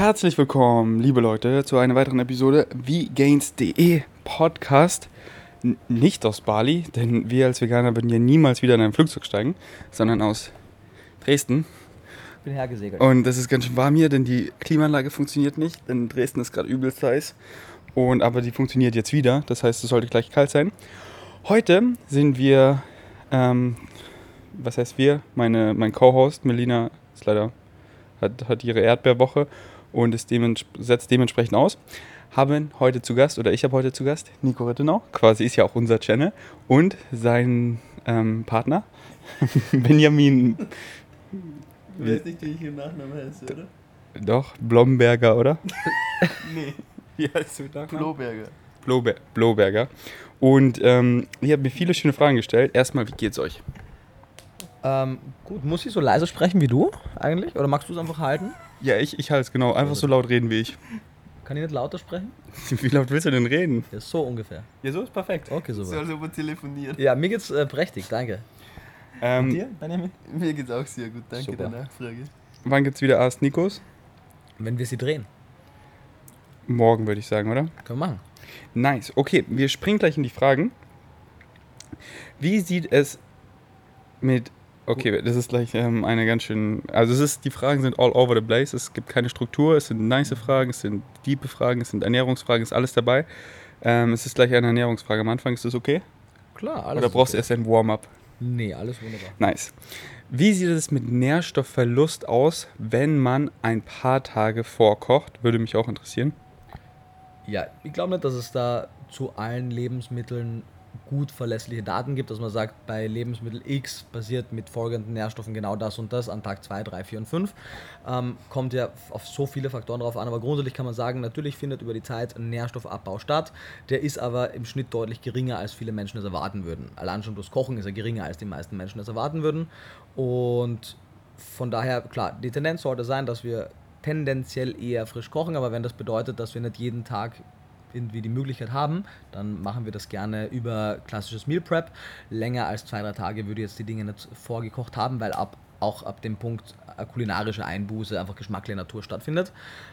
Herzlich willkommen, liebe Leute, zu einer weiteren Episode wie Gains.de Podcast. N nicht aus Bali, denn wir als Veganer würden ja niemals wieder in ein Flugzeug steigen, sondern aus Dresden. Ich bin hergesegelt. Und das ist ganz schön warm hier, denn die Klimaanlage funktioniert nicht. In Dresden ist gerade übelst heiß. Und, aber die funktioniert jetzt wieder, das heißt, es sollte gleich kalt sein. Heute sind wir, ähm, was heißt wir? Meine, mein Co-Host Melina ist leider, hat, hat ihre Erdbeerwoche und ist dements setzt dementsprechend aus. Haben heute zu Gast, oder ich habe heute zu Gast, Nico Rittenau, quasi ist ja auch unser Channel, und sein ähm, Partner, Benjamin, Ich weiß nicht, wie ich im Nachnamen heiße, oder? doch, Blomberger, oder? Nee, Wie heißt du Nachnamen? Kloberger. Blober Bloberger. Und ähm, ihr habt mir viele schöne Fragen gestellt. Erstmal, wie geht's euch? Ähm, gut, muss ich so leise sprechen wie du eigentlich? Oder magst du es einfach halten? Ja, ich, ich halte es genau. Einfach so laut reden wie ich. Kann ich nicht lauter sprechen? Wie laut willst du denn reden? Ja, so ungefähr. Ja, so ist perfekt. Okay, So, super. als ob er telefoniert. Ja, mir geht's äh, prächtig, danke. Ähm, Benjamin? Mir geht's auch sehr gut, danke Super. der Nachfrage. wann gibt's wieder Ask Nikos? Wenn wir sie drehen, Morgen, würde ich sagen, oder? können wir machen. Nice. Okay, wir springen gleich in die Fragen. Wie sieht es mit. Okay, das ist gleich ähm, eine ganz schön. Also, es ist, die Fragen sind all over the place. Es gibt keine Struktur. Es sind nice Fragen, es sind diepe Fragen, es sind Ernährungsfragen, es ist alles dabei. Ähm, es ist gleich eine Ernährungsfrage am Anfang. Ist das okay? Klar, alles Oder brauchst du okay. erst ein Warm-up? Nee, alles wunderbar. Nice. Wie sieht es mit Nährstoffverlust aus, wenn man ein paar Tage vorkocht? Würde mich auch interessieren. Ja, ich glaube nicht, dass es da zu allen Lebensmitteln gut verlässliche Daten gibt, dass man sagt, bei Lebensmittel X passiert mit folgenden Nährstoffen genau das und das an Tag 2, 3, 4 und 5. Ähm, kommt ja auf so viele Faktoren drauf an, aber grundsätzlich kann man sagen, natürlich findet über die Zeit ein Nährstoffabbau statt. Der ist aber im Schnitt deutlich geringer, als viele Menschen es erwarten würden. Allein schon durchs Kochen ist er geringer, als die meisten Menschen es erwarten würden. Und von daher, klar, die Tendenz sollte sein, dass wir tendenziell eher frisch kochen, aber wenn das bedeutet, dass wir nicht jeden Tag irgendwie die Möglichkeit haben, dann machen wir das gerne über klassisches Meal Prep. Länger als zwei, drei Tage würde jetzt die Dinge nicht vorgekocht haben, weil ab auch ab dem Punkt eine kulinarische Einbuße einfach geschmackliche Natur stattfindet.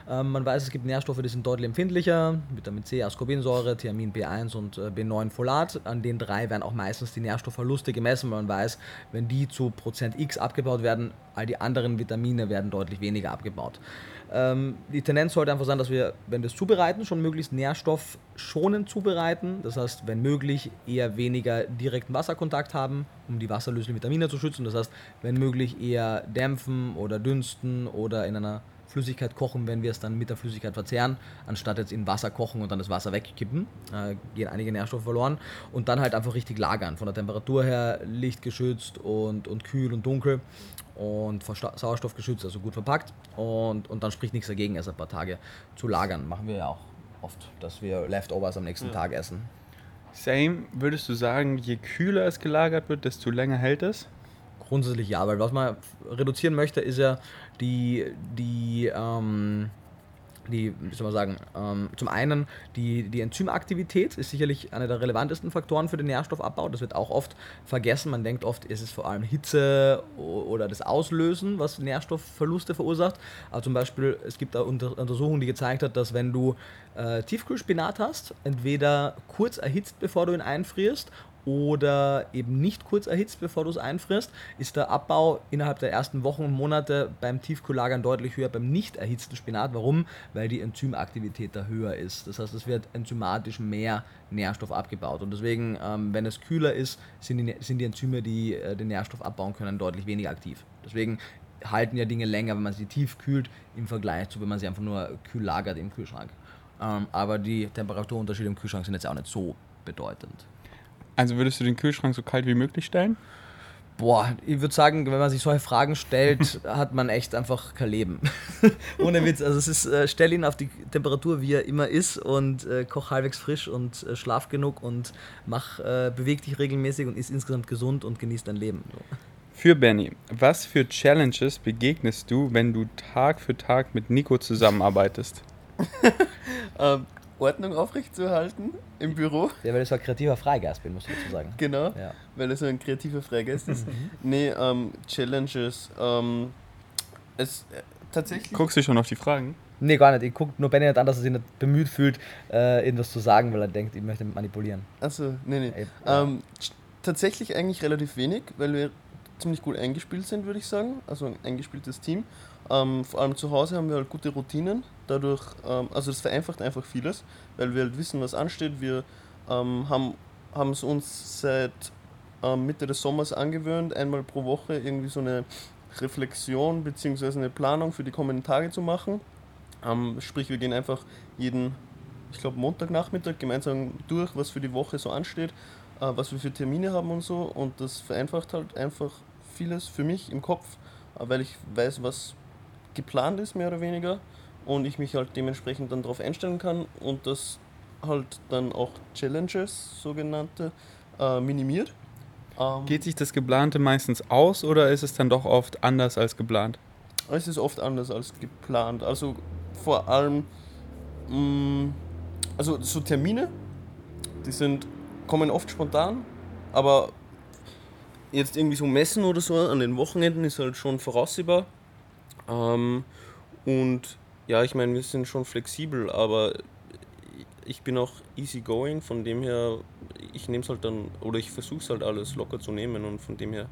Ähm, man weiß, es gibt Nährstoffe, die sind deutlich empfindlicher. Vitamin C, Ascorbinsäure, Thiamin B1 und äh, B9 Folat. An den drei werden auch meistens die Nährstoffverluste gemessen, weil man weiß, wenn die zu Prozent X abgebaut werden, all die anderen Vitamine werden deutlich weniger abgebaut. Ähm, die Tendenz sollte einfach sein, dass wir, wenn wir es zubereiten, schon möglichst nährstoffschonend zubereiten. Das heißt, wenn möglich, eher weniger direkten Wasserkontakt haben, um die wasserlöslichen Vitamine zu schützen. Das heißt, wenn möglich, eher dämpfen oder dünsten oder in einer Flüssigkeit kochen, wenn wir es dann mit der Flüssigkeit verzehren, anstatt jetzt in Wasser kochen und dann das Wasser wegkippen, äh, gehen einige Nährstoffe verloren und dann halt einfach richtig lagern. Von der Temperatur her lichtgeschützt und, und kühl und dunkel und vor Sauerstoff geschützt, also gut verpackt und, und dann spricht nichts dagegen, erst ein paar Tage zu lagern. Machen wir ja auch oft, dass wir Leftovers am nächsten Tag essen. Same, würdest du sagen, je kühler es gelagert wird, desto länger hält es? Grundsätzlich ja, weil was man reduzieren möchte, ist ja die, die, ähm, die, wie soll man sagen, ähm, zum einen die, die Enzymaktivität ist sicherlich einer der relevantesten Faktoren für den Nährstoffabbau. Das wird auch oft vergessen. Man denkt oft, es ist vor allem Hitze oder das Auslösen, was Nährstoffverluste verursacht. Aber zum Beispiel, es gibt da Unter Untersuchungen, die gezeigt hat, dass wenn du äh, Tiefkühlspinat hast, entweder kurz erhitzt, bevor du ihn einfrierst, oder eben nicht kurz erhitzt, bevor du es einfrierst, ist der Abbau innerhalb der ersten Wochen und Monate beim Tiefkühllagern deutlich höher beim nicht erhitzten Spinat. Warum? Weil die Enzymaktivität da höher ist. Das heißt, es wird enzymatisch mehr Nährstoff abgebaut. Und deswegen, ähm, wenn es kühler ist, sind die, sind die Enzyme, die äh, den Nährstoff abbauen können, deutlich weniger aktiv. Deswegen halten ja Dinge länger, wenn man sie tief kühlt, im Vergleich zu, wenn man sie einfach nur kühl lagert im Kühlschrank. Ähm, aber die Temperaturunterschiede im Kühlschrank sind jetzt auch nicht so bedeutend. Also würdest du den Kühlschrank so kalt wie möglich stellen? Boah, ich würde sagen, wenn man sich solche Fragen stellt, hat man echt einfach kein Leben. Ohne Witz. Also es ist, äh, stell ihn auf die Temperatur, wie er immer ist und äh, koch halbwegs frisch und äh, schlaf genug und mach, äh, beweg dich regelmäßig und ist insgesamt gesund und genieß dein Leben. So. Für Benny, was für Challenges begegnest du, wenn du Tag für Tag mit Nico zusammenarbeitest? Ähm, Ordnung aufrechtzuerhalten im Büro. Ja, weil ich so ein kreativer Freigeist bin, muss ich dazu sagen. Genau, Ja. weil er so ein kreativer Freigeist ist. nee, ähm, Challenges. Ähm, es äh, tatsächlich. Guckst du schon auf die Fragen? Nee, gar nicht. Ich gucke nur Benny nicht an, dass er sich nicht bemüht fühlt, äh, irgendwas zu sagen, weil er denkt, ich möchte manipulieren. Also, nee, nee. Ey, Ähm, t- tatsächlich eigentlich relativ wenig, weil wir ziemlich gut eingespielt sind, würde ich sagen. Also ein eingespieltes Team. Ähm, vor allem zu Hause haben wir halt gute Routinen. Dadurch, ähm, also das vereinfacht einfach vieles, weil wir halt wissen, was ansteht. Wir ähm, haben haben es uns seit ähm, Mitte des Sommers angewöhnt, einmal pro Woche irgendwie so eine Reflexion bzw. eine Planung für die kommenden Tage zu machen. Ähm, sprich, wir gehen einfach jeden, ich glaube, Montagnachmittag gemeinsam durch, was für die Woche so ansteht, äh, was wir für Termine haben und so. Und das vereinfacht halt einfach vieles für mich im Kopf, äh, weil ich weiß, was geplant ist, mehr oder weniger. Und ich mich halt dementsprechend dann darauf einstellen kann und das halt dann auch Challenges, sogenannte, äh, minimiert. Ähm, Geht sich das Geplante meistens aus oder ist es dann doch oft anders als geplant? Es ist oft anders als geplant. Also vor allem, mh, also so Termine, die sind, kommen oft spontan, aber jetzt irgendwie so Messen oder so an den Wochenenden ist halt schon voraussehbar. Ähm, und ja, ich meine, wir sind schon flexibel, aber ich bin auch easygoing, von dem her, ich nehme es halt dann, oder ich versuche es halt alles locker zu nehmen und von dem her,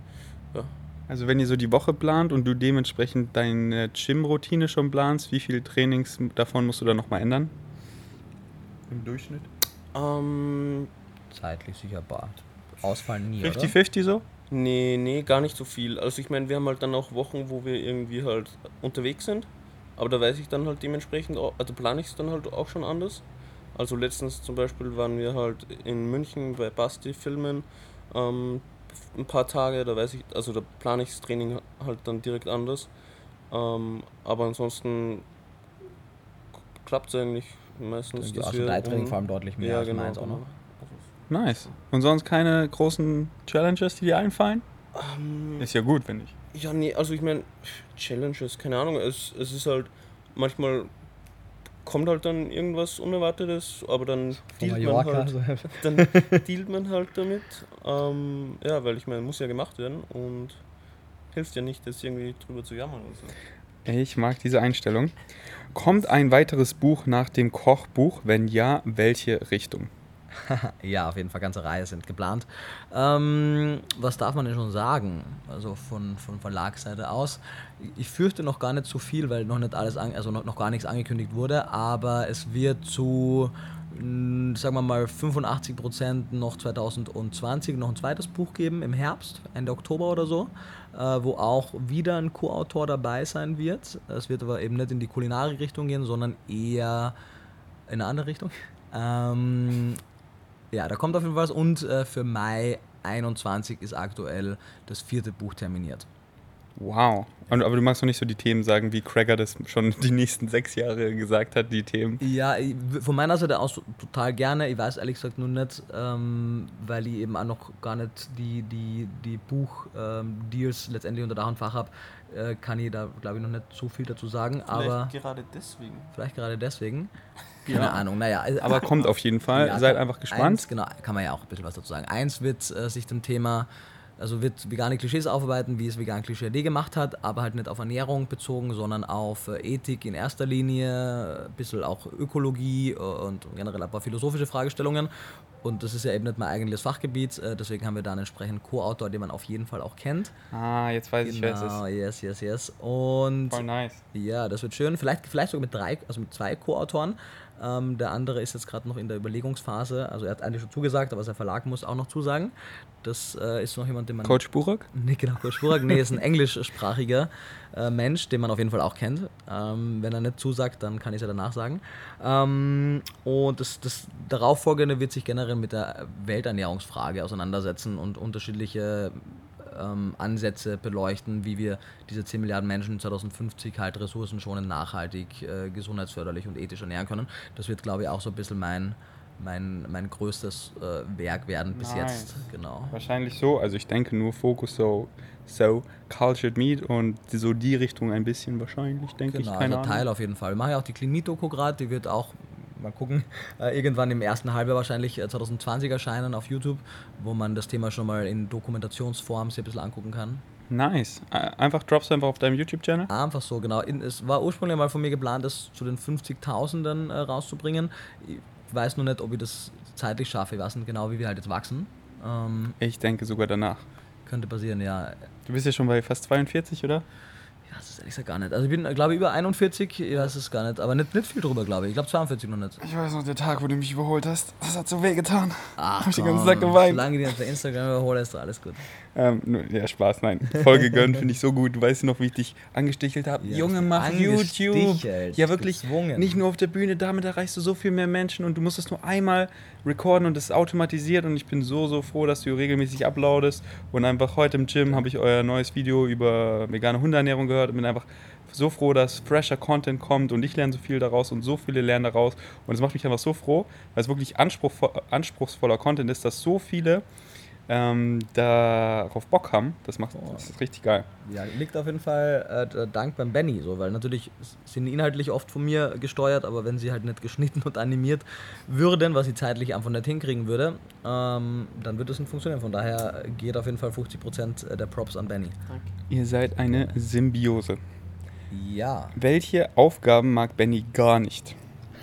Also wenn ihr so die Woche plant und du dementsprechend deine Gym-Routine schon planst, wie viele Trainings davon musst du dann nochmal ändern? Im Durchschnitt? ähm, Zeitlich sicher bar. Ausfallen nie, oder? 50-50 so? Nee, nee, gar nicht so viel. Also ich meine, wir haben halt dann auch Wochen, wo wir irgendwie halt unterwegs sind. Aber da weiß ich dann halt dementsprechend, auch, also plane ich es dann halt auch schon anders. Also letztens zum Beispiel waren wir halt in München bei Basti filmen ähm, ein paar Tage, da weiß ich, also da plane ich das Training halt dann direkt anders. Ähm, aber ansonsten klappt es eigentlich meistens. Die Ei-Training um- vor allem deutlich mehr ja, als genau, meins auch noch. Nice. Und sonst keine großen Challenges, die dir einfallen? Ähm, Ist ja gut, finde ich. Ja, nee, also ich meine, Challenges, keine Ahnung, es, es ist halt, manchmal kommt halt dann irgendwas Unerwartetes, aber dann dealt man halt, so. dann dealt man halt damit. Ähm, ja, weil ich meine, muss ja gemacht werden und hilft ja nicht, jetzt irgendwie drüber zu jammern oder so. Ich mag diese Einstellung. Kommt ein weiteres Buch nach dem Kochbuch? Wenn ja, welche Richtung? Ja, auf jeden Fall, ganze Reihe sind geplant. Ähm, was darf man denn schon sagen? Also von, von Verlagsseite aus. Ich fürchte noch gar nicht so viel, weil noch nicht alles, also noch, noch gar nichts angekündigt wurde, aber es wird zu, sagen wir mal, 85% noch 2020 noch ein zweites Buch geben im Herbst, Ende Oktober oder so, äh, wo auch wieder ein Co-Autor dabei sein wird. Es wird aber eben nicht in die Kulinarik-Richtung gehen, sondern eher in eine andere Richtung. Ähm, ja, da kommt auf jeden Fall was. Und äh, für Mai 21 ist aktuell das vierte Buch terminiert. Wow. Und, aber du magst noch nicht so die Themen sagen, wie Cracker das schon die nächsten sechs Jahre gesagt hat, die Themen. Ja, ich- von meiner Seite aus total gerne. Ich weiß ehrlich gesagt nur nicht, ähm, weil ich eben auch noch gar nicht die, die, die Buch-Deals letztendlich unter Dach und Fach habe, äh, kann ich da, glaube ich, noch nicht so viel dazu sagen. aber gerade deswegen. vielleicht gerade deswegen. Keine Ja. Ahnung, naja. also- Aber kommt auf jeden Fall. Ja, Seid einfach gespannt. Eins, genau, kann man ja auch ein bisschen was dazu sagen. Eins wird äh, sich dem Thema, also wird vegane Klischees aufarbeiten, wie es vegan Klischee AD gemacht hat, aber halt nicht auf Ernährung bezogen, sondern auf äh, Ethik in erster Linie, ein bisschen auch Ökologie äh, und generell ein paar philosophische Fragestellungen. Und das ist ja eben nicht mein eigentliches Fachgebiet, äh, deswegen haben wir da einen entsprechenden Co-Autor, den man auf jeden Fall auch kennt. Ah, jetzt weiß ich, wer es Genau, ist. yes, yes, yes. Und Voll nice. ja, das wird schön. Vielleicht, vielleicht sogar mit drei, also mit zwei Co-Autoren. Ähm, der andere ist jetzt gerade noch in der Überlegungsphase. Also er hat eigentlich schon zugesagt, aber sein Verlag muss auch noch zusagen. Das äh, ist noch jemand, den man. Coach Burak? Nee, genau, Coach Burak. Nee, ist ein englischsprachiger äh, Mensch, den man auf jeden Fall auch kennt. Ähm, wenn er nicht zusagt, dann kann ich es ja danach sagen. Ähm, und das, das darauffolgende wird sich generell mit der Welternährungsfrage auseinandersetzen und unterschiedliche ähm, Ansätze beleuchten, wie wir diese 10 Milliarden Menschen 2050 halt ressourcenschonend, nachhaltig, äh, gesundheitsförderlich und ethisch ernähren können. Das wird, glaube ich, auch so ein bisschen mein, mein, mein größtes äh, Werk werden bis Nice. jetzt. Genau. Wahrscheinlich so. Also ich denke nur Fokus so, so Cultured Meat und so die Richtung ein bisschen wahrscheinlich, denke Genau, ich. Keine also Teil auf jeden Fall. Wir machen ja auch die Clean Meat Doku gerade, die wird auch, mal gucken, äh, irgendwann im ersten Halbjahr wahrscheinlich äh, 2020 erscheinen auf YouTube, wo man das Thema schon mal in Dokumentationsform sich ein bisschen angucken kann. Nice. Einfach droppst du einfach auf deinem YouTube-Channel? Einfach so, genau. Es war ursprünglich mal von mir geplant, das zu den 50.000ern äh, rauszubringen. Ich weiß nur nicht, ob ich das zeitlich schaffe. Ich weiß nicht genau, wie wir halt jetzt wachsen. Ähm, Ich denke sogar danach. könnte passieren, ja. Du bist ja schon bei fast 42, oder? Ja, das ist ehrlich gesagt gar nicht. Also ich bin, glaube ich, über 41, ich weiß es gar nicht. Aber nicht, nicht viel drüber, glaube ich. Ich glaube 42 noch nicht. Ich weiß noch, der Tag, wo du mich überholt hast, das hat so weh getan. Ach, Hab ich den ganzen Tag geweint. Solange die auf der Instagram überhole, ist doch alles gut. Ähm, ja, Spaß, nein. Folge gönnen finde ich so gut. Du weißt noch, wie ich dich angestichelt habe. Ja, Junge, mach YouTube. Ja, wirklich. gezwungen. Nicht nur auf der Bühne, damit erreichst du so viel mehr Menschen und du musst es nur einmal recorden und es ist automatisiert und ich bin so, so froh, dass du regelmäßig uploadest und einfach heute im Gym habe ich euer neues Video über vegane Hundeernährung gehört und bin einfach so froh, dass fresher Content kommt und ich lerne so viel daraus und so viele lernen daraus. Und es macht mich einfach so froh, weil es wirklich anspruchsvoll, anspruchsvoller Content ist, dass so viele ähm, darauf Bock haben. Das macht das ist richtig geil. Ja, liegt auf jeden Fall äh, d- Dank beim Benny, so, weil natürlich sind inhaltlich oft von mir gesteuert, aber wenn sie halt nicht geschnitten und animiert würden, was sie zeitlich einfach nicht hinkriegen würde, ähm, dann wird es nicht funktionieren. Von daher geht auf jeden Fall 50% der Props an Benny. Ihr seid eine Symbiose. Ja. Welche Aufgaben mag Benny gar nicht?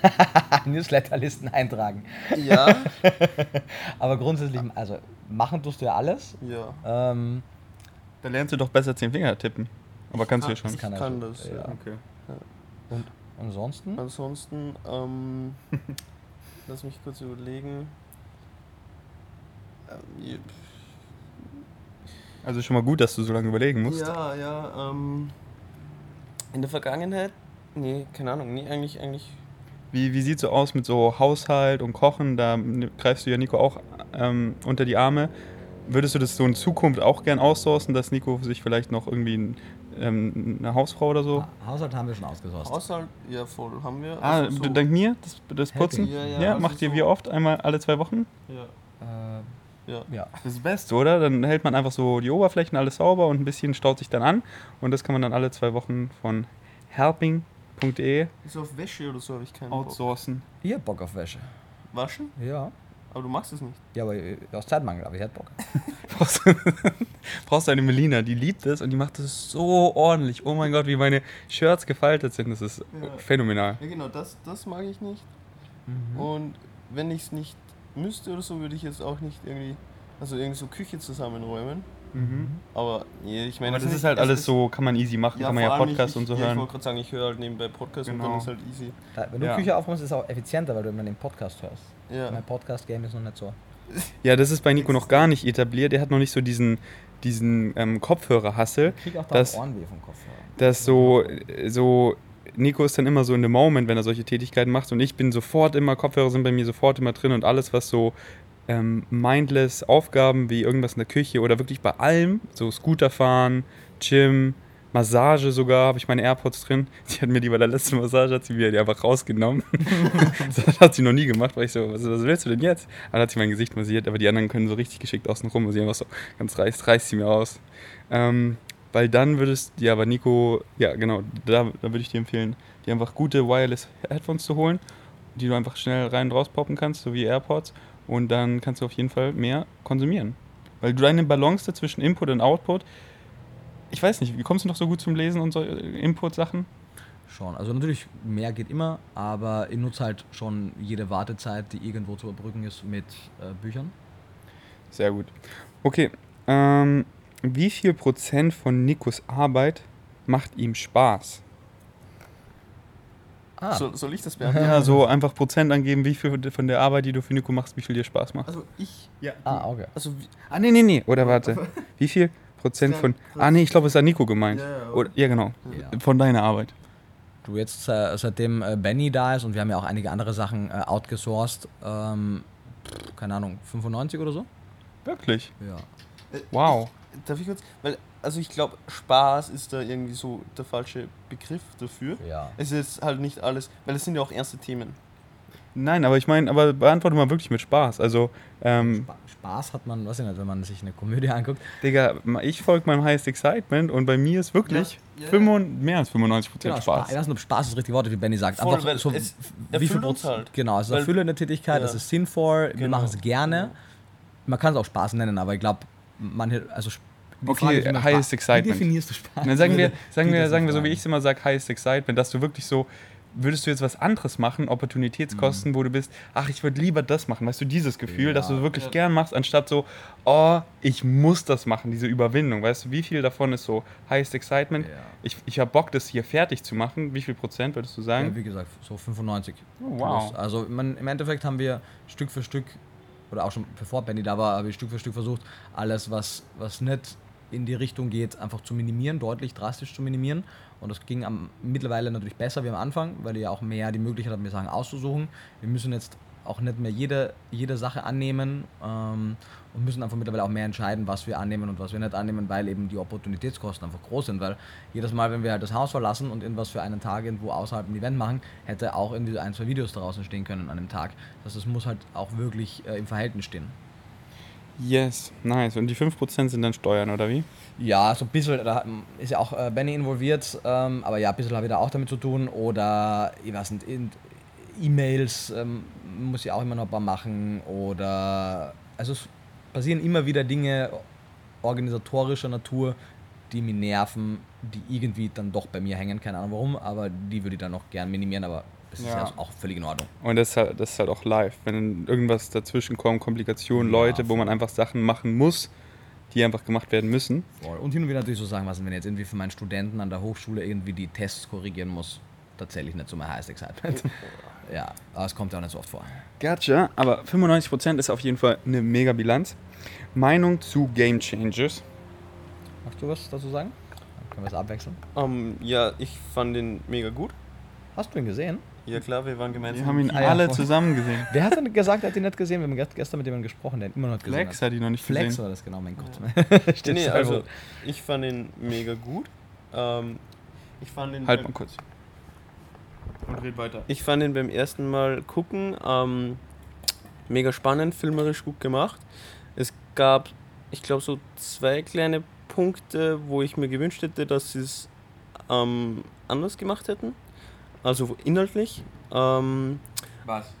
Newsletterlisten eintragen. Ja, Aber grundsätzlich, also machen tust du ja alles. ja. Ähm, Da lernst du doch besser zehn Finger tippen. Aber kannst du ja schon. Ich Kann kann das, ja. ja. Okay. und ansonsten? Ansonsten, ähm, lass mich kurz überlegen. Ähm, Also schon mal gut, dass du so lange überlegen musst. Ja, ja, ähm, in der Vergangenheit, nee, keine Ahnung, nee, eigentlich, eigentlich, Wie, wie sieht so aus mit so Haushalt und Kochen? Da greifst du ja Nico auch ähm, unter die Arme. Würdest du das so in Zukunft auch gern outsourcen, dass Nico sich vielleicht noch irgendwie ein, ähm, eine Hausfrau oder so? Ha- Haushalt haben wir schon ausgesourcet. Haushalt, ja, voll, haben wir. Ah, also so- dank mir, das, das Putzen? Ja, ja, Ja, also macht ihr so- wie oft? Einmal alle zwei Wochen? Ja, Äh, ja. ja. Das ist das Beste, oder? Dann hält man einfach so die Oberflächen alles sauber und ein bisschen staut sich dann an. Und das kann man dann alle zwei Wochen von helping.de So auf Wäsche oder so habe ich keinen Bock. outsourcen. Ihr habt Bock auf Wäsche. Waschen? Ja. Aber du machst es nicht. Ja, aber äh, aus Zeitmangel, aber ich hätte Bock. brauchst, brauchst du eine Melina, die liebt es und die macht es so ordentlich. Oh mein Gott, wie meine Shirts gefaltet sind. Das ist Ja. phänomenal. Ja, genau, das, das mag ich nicht. Mhm. Und wenn ich es nicht müsste oder so, würde ich jetzt auch nicht irgendwie, also irgendwie so Küche zusammenräumen. Aber nee, ich meine, Aber das nicht- ist halt es alles so, kann man easy machen, kann man ja vor allem Podcast ich, und so ich, ja, Ich hören. wollte gerade sagen, ich höre halt nebenbei Podcast und Genau. dann ist halt easy. Da, wenn du Ja. Küche aufräumst, ist es auch effizienter, weil du immer den Podcast hörst. Ja. Mein Podcast-Game ist noch nicht so. Ja, das ist bei Nico noch gar nicht etabliert. Er hat noch nicht so diesen, diesen ähm, Kopfhörer-Hassel. Ich krieg auch Das- da Ohrenweh vom Kopfhörer. dass so, so, Nico ist dann immer so in the moment, wenn er solche Tätigkeiten macht und ich bin sofort immer, Kopfhörer sind bei mir sofort immer drin und alles, was so ähm, mindless Aufgaben wie irgendwas in der Küche oder wirklich bei allem, so Scooter fahren, Gym, Massage sogar, habe ich meine AirPods drin. Sie hat mir die bei der letzten Massage, hat sie mir die einfach rausgenommen. das hat sie noch nie gemacht, weil ich so, was, was willst du denn jetzt? Dann hat sie mein Gesicht massiert, aber die anderen können so richtig geschickt außen rum sie einfach so, ganz reißt, reißt sie mir aus. Ähm, weil dann würdest, ja, aber Nico, ja genau, da, da würde ich dir empfehlen, dir einfach gute Wireless Headphones zu holen, die du einfach schnell rein und raus poppen kannst, so wie AirPods. Und dann kannst du auf jeden Fall mehr konsumieren. Weil du deine Balance dazwischen Input und Output, ich weiß nicht, wie kommst du noch so gut zum Lesen und so äh, Input-Sachen? Schon. Also natürlich, mehr geht immer, aber ich nutze halt schon jede Wartezeit, die irgendwo zu überbrücken ist, mit äh, Büchern. Sehr gut. Okay, ähm, wie viel Prozent von Nikos Arbeit macht ihm Spaß? Ah, So, soll ich das beantworten? Ja, so einfach Prozent angeben, wie viel von der Arbeit, die du für Nico machst, wie viel dir Spaß macht. Also ich, ah okay. also Ah, nee, nee, nee. Oder warte. Wie viel Prozent von. Ah, nee, ich glaube, es ist an Nico gemeint. Ja, ja, Oder, ja genau. Ja. Von deiner Arbeit. Du jetzt, äh, seitdem äh, Benny da ist und wir haben ja auch einige andere Sachen äh, outgesourced, ähm, keine Ahnung, 95 oder so? Wirklich. Ja. Wow. Darf ich kurz, weil, also ich glaube, Spaß ist da irgendwie so der falsche Begriff dafür. Ja. Es ist halt nicht alles, weil es sind ja auch ernste Themen. Nein, aber ich meine, aber beantworte mal wirklich mit Spaß. Also, ähm, Spa- Spaß hat man, weiß ich nicht, wenn man sich eine Komödie anguckt. Digga, ich folge meinem Highest Excitement und bei mir ist wirklich Ja, ja. 95 mehr als 95 Genau, Prozent Spaß. Spaß. Ich weiß nicht, ob Spaß das richtige Wort ist, wie Benny sagt. Voll, Einfach so, es wie viel Prozent. halt. Genau, es ist erfüllende Tätigkeit, Ja. es ist sinnvoll, wir Genau. machen es gerne. Man kann es auch Spaß nennen, aber ich glaube, manche, also Okay, Frage wie highest Spaß- Wie excitement. definierst du Spaß? Dann sagen wir, sagen wir, sagen wir so, wie ich es immer sage, highest excitement, dass du wirklich so, würdest du jetzt was anderes machen, Opportunitätskosten, wo du bist, ach, ich würde lieber das machen, weißt du, dieses Gefühl, Ja. dass du wirklich Ja. gern machst, anstatt so, oh, ich muss das machen, diese Überwindung, weißt du, wie viel davon ist so highest excitement? Ja. Ich, ich habe Bock, das hier fertig zu machen, wie viel Prozent würdest du Ja, sagen? wie gesagt, so 95. Oh, wow. plus. Also man, im Endeffekt haben wir Stück für Stück, oder auch schon bevor Benny da war, habe ich Stück für Stück versucht, alles, was, was nicht in die Richtung geht, einfach zu minimieren, deutlich drastisch zu minimieren. Und das ging am, mittlerweile natürlich besser wie am Anfang, weil ihr ja auch mehr die Möglichkeit habt, mir Sachen auszusuchen. Wir müssen jetzt auch nicht mehr jede, jede Sache annehmen ähm, und müssen einfach mittlerweile auch mehr entscheiden, was wir annehmen und was wir nicht annehmen, weil eben die Opportunitätskosten einfach groß sind. Weil jedes Mal, wenn wir halt das Haus verlassen und irgendwas für einen Tag irgendwo außerhalb ein Event machen, hätte auch irgendwie ein, zwei Videos draußen stehen können an dem Tag. Das es muss halt auch wirklich äh, im Verhältnis stehen. Yes, nice. Und die 5% sind dann Steuern, oder wie? Ja, so ein bisschen, da ist ja auch äh, Benny involviert, ähm, aber ja, ein bisschen habe ich da auch damit zu tun. Oder, ich weiß nicht, in- E-Mails ähm, muss ich auch immer noch ein paar machen. Oder, also es passieren immer wieder Dinge organisatorischer Natur, die mich nerven, die irgendwie dann doch bei mir hängen, keine Ahnung warum, aber die würde ich dann noch gern minimieren, aber das ist Ja. ja auch völlig in Ordnung. Und das ist, halt, das ist halt auch live. Wenn irgendwas dazwischen kommt, Komplikationen, Ja, Leute, wo man einfach Sachen machen muss, die einfach gemacht werden müssen. Und hin und wieder natürlich so sagen, was, wenn ich jetzt irgendwie für meinen Studenten an der Hochschule irgendwie die Tests korrigieren muss, tatsächlich nicht so mein highest excitement. ja, aber es kommt ja auch nicht so oft vor. Gotcha, aber 95% ist auf jeden Fall eine mega Bilanz. Meinung zu Game Changers. Magst du was dazu sagen? Dann können wir es abwechseln. Ähm, ja, ich fand den mega gut. Hast du ihn gesehen? Ja klar, wir waren gemeinsam. Wir haben ihn Ah ja, alle voll. zusammen gesehen. Wer hat denn gesagt, er hat ihn nicht gesehen? Wir haben gest- gestern mit jemandem gesprochen, der ihn immer noch nicht gesehen Flex hat. hat ihn noch nicht Flex gesehen. war das genau, mein Gott. Steht nee, so also ich fand ihn mega gut. Ähm, ich fand ihn Halt beim- mal kurz. Und red weiter. Ich fand ihn beim ersten Mal gucken ähm, mega spannend, filmerisch gut gemacht. Es gab, ich glaube, so zwei kleine Punkte, wo ich mir gewünscht hätte, dass sie es ähm, anders gemacht hätten. Also inhaltlich. Ähm, Was?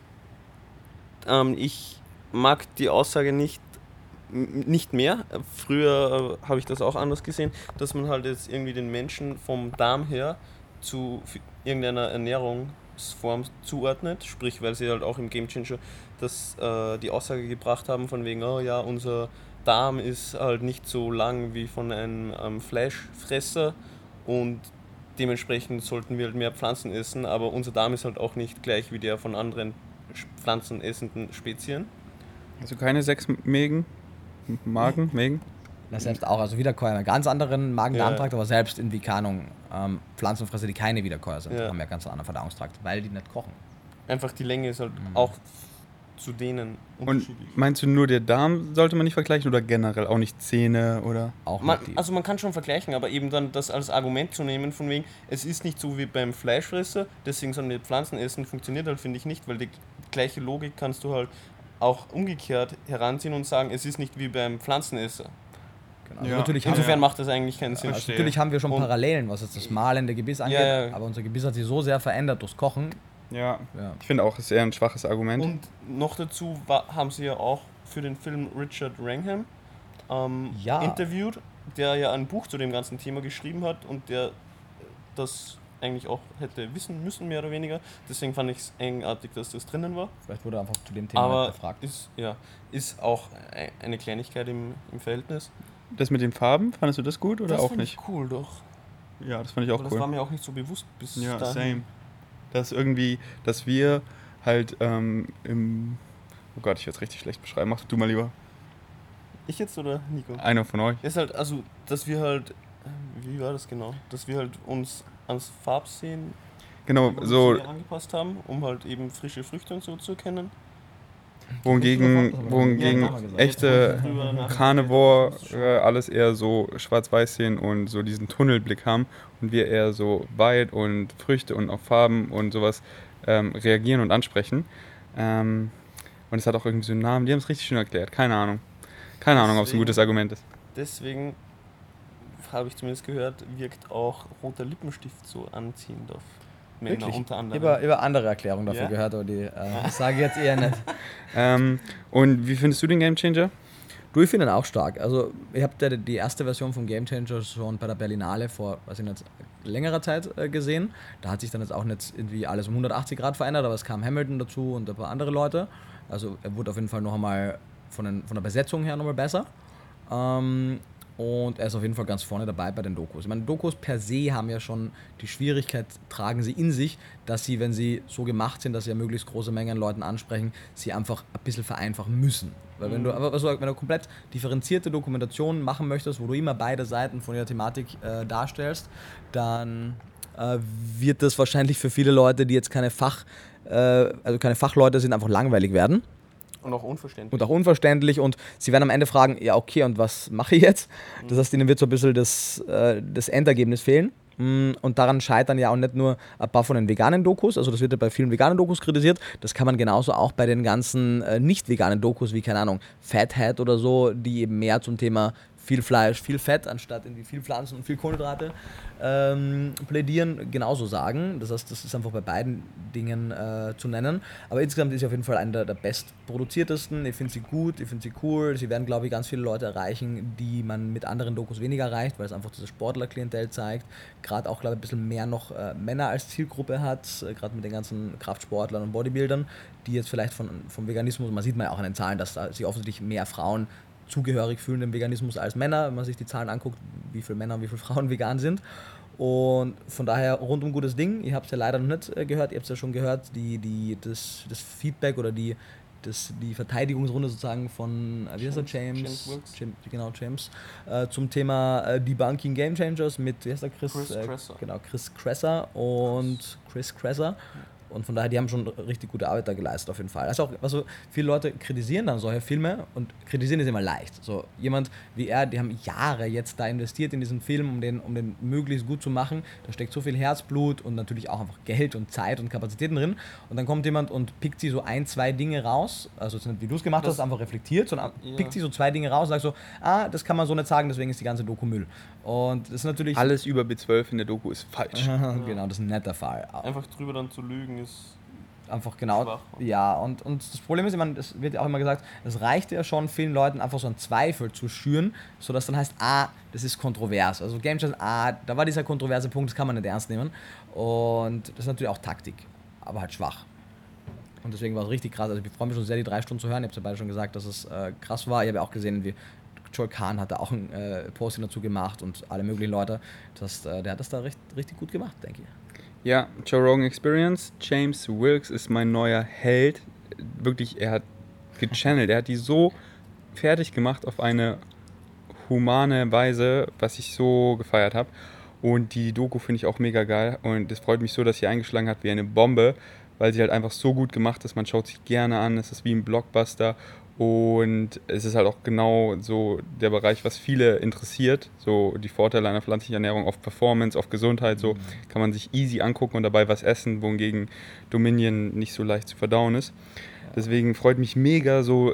ähm, ich mag die Aussage nicht, nicht mehr. Früher äh, habe ich das auch anders gesehen, dass man halt jetzt irgendwie den Menschen vom Darm her zu irgendeiner Ernährungsform zuordnet. Sprich, weil sie halt auch im Game Changer das, äh, die Aussage gebracht haben, von wegen, oh ja, unser Darm ist halt nicht so lang wie von einem ähm, Fleischfresser und dementsprechend sollten wir halt mehr Pflanzen essen, aber unser Darm ist halt auch nicht gleich wie der von anderen pflanzenessenden Spezien. Also keine sechs Mägen? Magen? Mägen? Na, selbst auch, also Wiederkäuer haben einen ganz anderen Magen-Darm-Trakt, Ja. aber selbst in, wie Ahnung, ähm, Pflanzenfresser, die keine Wiederkäuer sind, Ja. haben ja ganz einen anderen Verdauungstrakt, weil die nicht kochen. Einfach die Länge ist halt Mhm. auch zu denen Und unterschiedlich. meinst du nur der Darm sollte man nicht vergleichen oder generell auch nicht Zähne oder? Auch Man, nicht die. also man kann schon vergleichen, aber eben dann das als Argument zu nehmen, von wegen, es ist nicht so wie beim Fleischfresser, deswegen sollen wir Pflanzen essen, funktioniert halt, finde ich nicht, weil die gleiche Logik kannst du halt auch umgekehrt heranziehen und sagen, es ist nicht wie beim Pflanzenesser. Genau. Ja. natürlich, Insofern ja. macht das eigentlich keinen Sinn. also natürlich haben wir schon Parallelen, was jetzt das malende Gebiss angeht, Ja, ja. aber unser Gebiss hat sich so sehr verändert durchs Kochen. Ja. Ja. Ich finde auch, es ist eher ein schwaches Argument. Und noch dazu war, haben sie ja auch für den Film Richard Wrangham ähm, Ja. interviewt, der ja ein Buch zu dem ganzen Thema geschrieben hat und der das eigentlich auch hätte wissen müssen, mehr oder weniger. Deswegen fand ich es eigenartig, dass das drinnen war. Vielleicht wurde er einfach zu dem Thema Aber nicht befragt. ist, ja, ist auch e- eine Kleinigkeit im, im Verhältnis. Das mit den Farben, fandest du das gut oder das auch fand nicht? ich cool, doch. Ja, das fand ich auch Aber das war cool. mir auch nicht so bewusst bis Ja, dahin. same. Dass irgendwie, dass wir halt ähm, im. Oh Gott, ich werde es richtig schlecht beschreiben. Mach du mal lieber. Ich jetzt oder Nico? Einer von euch. Ist halt, also, dass wir halt, äh, wie war das genau? Dass wir halt uns ans Farbsehen Genau, so angepasst haben, um halt eben frische Früchte und so zu erkennen. Wohingegen, wohingegen echte. Carnivore äh, alles eher so schwarz-weiß sehen und so diesen Tunnelblick haben und wir eher so weit und Früchte und auf Farben und sowas ähm, reagieren und ansprechen. Ähm, und es hat auch irgendwie so einen Namen, die haben es richtig schön erklärt. Keine Ahnung. Keine Ahnung, ob es ein gutes Argument ist. Deswegen habe ich zumindest gehört, wirkt auch roter Lippenstift so anziehend auf Männer Wirklich? unter anderem. Über, über andere Erklärungen dafür Ja? gehört, aber die äh, sage ich jetzt eher nicht. Ähm, und wie findest du den Gamechanger? Du, ich finde ihn auch stark. Also, ich habe die erste Version von Game Changer schon bei der Berlinale vor, weiß ich nicht, längerer Zeit äh, gesehen. Da hat sich dann jetzt auch nicht irgendwie alles um 180 Grad verändert, aber es kam Hamilton dazu und ein paar andere Leute. Also, er wurde auf jeden Fall noch einmal von, den, von der Besetzung her nochmal besser. Ähm, und er ist auf jeden Fall ganz vorne dabei bei den Dokus. Ich meine, Dokus per se haben ja schon die Schwierigkeit, tragen sie in sich, dass sie, wenn sie so gemacht sind, dass sie ja möglichst große Mengen an Leuten ansprechen, sie einfach ein bisschen vereinfachen müssen. Weil wenn du, also wenn du komplett differenzierte Dokumentationen machen möchtest, wo du immer beide Seiten von der Thematik äh, darstellst, dann äh, wird das wahrscheinlich für viele Leute, die jetzt keine Fach, äh, also keine Fachleute sind, einfach langweilig werden. Und auch unverständlich. Und auch unverständlich. Und sie werden am Ende fragen, ja, okay, und was mache ich jetzt? Mhm. Das heißt, ihnen wird so ein bisschen das, äh, das Endergebnis fehlen. Mm, und daran scheitern ja auch nicht nur ein paar von den veganen Dokus, also das wird ja bei vielen veganen Dokus kritisiert, das kann man genauso auch bei den ganzen äh, nicht veganen Dokus wie, keine Ahnung, Fathead oder so, die eben mehr zum Thema viel Fleisch, viel Fett, anstatt irgendwie viel Pflanzen und viel Kohlenhydrate ähm, plädieren, genauso sagen. Das heißt, das ist einfach bei beiden Dingen äh, zu nennen. Aber insgesamt ist sie auf jeden Fall eine der, der bestproduziertesten. Ich finde sie gut, ich finde sie cool. Sie werden, glaube ich, ganz viele Leute erreichen, die man mit anderen Dokus weniger erreicht, weil es einfach dieses Sportlerklientel zeigt. Gerade auch, glaube ich, ein bisschen mehr noch äh, Männer als Zielgruppe hat, äh, gerade mit den ganzen Kraftsportlern und Bodybuildern, die jetzt vielleicht von, vom Veganismus, man sieht man ja auch an den Zahlen, dass da sich offensichtlich mehr Frauen zugehörig fühlen dem Veganismus als Männer, wenn man sich die Zahlen anguckt, wie viele Männer und wie viele Frauen vegan sind. Und von daher rundum gutes Ding. Ich habe es ja leider noch nicht äh, gehört, ihr habt es ja schon gehört, die, die, das, das Feedback oder die, das, die Verteidigungsrunde sozusagen von, äh, wie heißt er, James, James, James genau, James, äh, zum Thema äh, Debunking Game Changers mit, wie heißt er, Chris, Chris äh, Kresser. Genau, Chris Kresser und Chris Kresser. Und von daher, die haben schon richtig gute Arbeit da geleistet, auf jeden Fall. Also auch, also viele Leute kritisieren dann solche Filme und kritisieren ist immer leicht. So jemand wie er, die haben Jahre jetzt da investiert in diesen Film, um den, um den möglichst gut zu machen. Da steckt so viel Herzblut und natürlich auch einfach Geld und Zeit und Kapazitäten drin. Und dann kommt jemand und pickt sie so ein, zwei Dinge raus, also nicht wie du es gemacht das hast, einfach reflektiert, sondern ja. pickt sie so zwei Dinge raus und sagt so, ah, das kann man so nicht sagen, deswegen ist die ganze Doku Müll. Und das ist natürlich. Alles über B12 in der Doku ist falsch. genau, das ist ein netter Fall. Einfach drüber dann zu lügen ist. Einfach genau. Schwach. Ja, und, und das Problem ist, ich meine, es wird ja auch immer gesagt, es reicht ja schon vielen Leuten einfach so einen Zweifel zu schüren, sodass dann heißt, ah, das ist kontrovers. Also Game Channel, ah, da war dieser kontroverse Punkt, das kann man nicht ernst nehmen. Und das ist natürlich auch Taktik, aber halt schwach. Und deswegen war es richtig krass. Also ich freue mich schon sehr, die drei Stunden zu hören. Ich habe es ja beide schon gesagt, dass es äh, krass war. Ich habe ja auch gesehen, wie Joel Kahn hat da auch ein äh, Posting dazu gemacht und alle möglichen Leute. Das, äh, der hat das da recht, richtig gut gemacht, denke ich. Ja, Joe Rogan Experience. James Wilkes ist mein neuer Held. Wirklich, er hat gechannelt. Er hat die so fertig gemacht auf eine humane Weise, was ich so gefeiert habe. Und die Doku finde ich auch mega geil. Und es freut mich so, dass sie eingeschlagen hat wie eine Bombe, weil sie halt einfach so gut gemacht ist. Man schaut sich gerne an. Es ist wie ein Blockbuster. Und es ist halt auch genau so der Bereich, was viele interessiert. So die Vorteile einer pflanzlichen Ernährung auf Performance, auf Gesundheit, so mhm. kann man sich easy angucken und dabei was essen, wohingegen Dominion nicht so leicht zu verdauen ist. Deswegen freut mich mega, so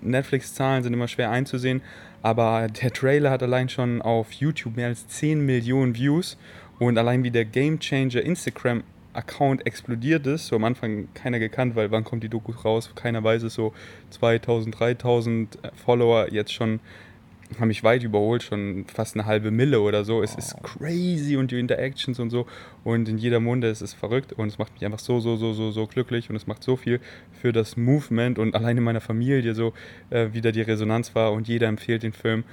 Netflix-Zahlen sind immer schwer einzusehen, aber der Trailer hat allein schon auf YouTube mehr als 10 Millionen Views und allein wie der Game Changer Instagram Account explodiert ist. So am Anfang keiner gekannt, weil wann kommt die Doku raus? Keiner weiß es so. 2000, 3000 Follower jetzt schon haben mich weit überholt, schon fast eine halbe Mille oder so. Es ist crazy und die Interactions und so und in jeder Munde es ist verrückt und es macht mich einfach so, so, so, so, so glücklich und es macht so viel für das Movement und allein in meiner Familie so äh, wieder die Resonanz war und jeder empfiehlt den Film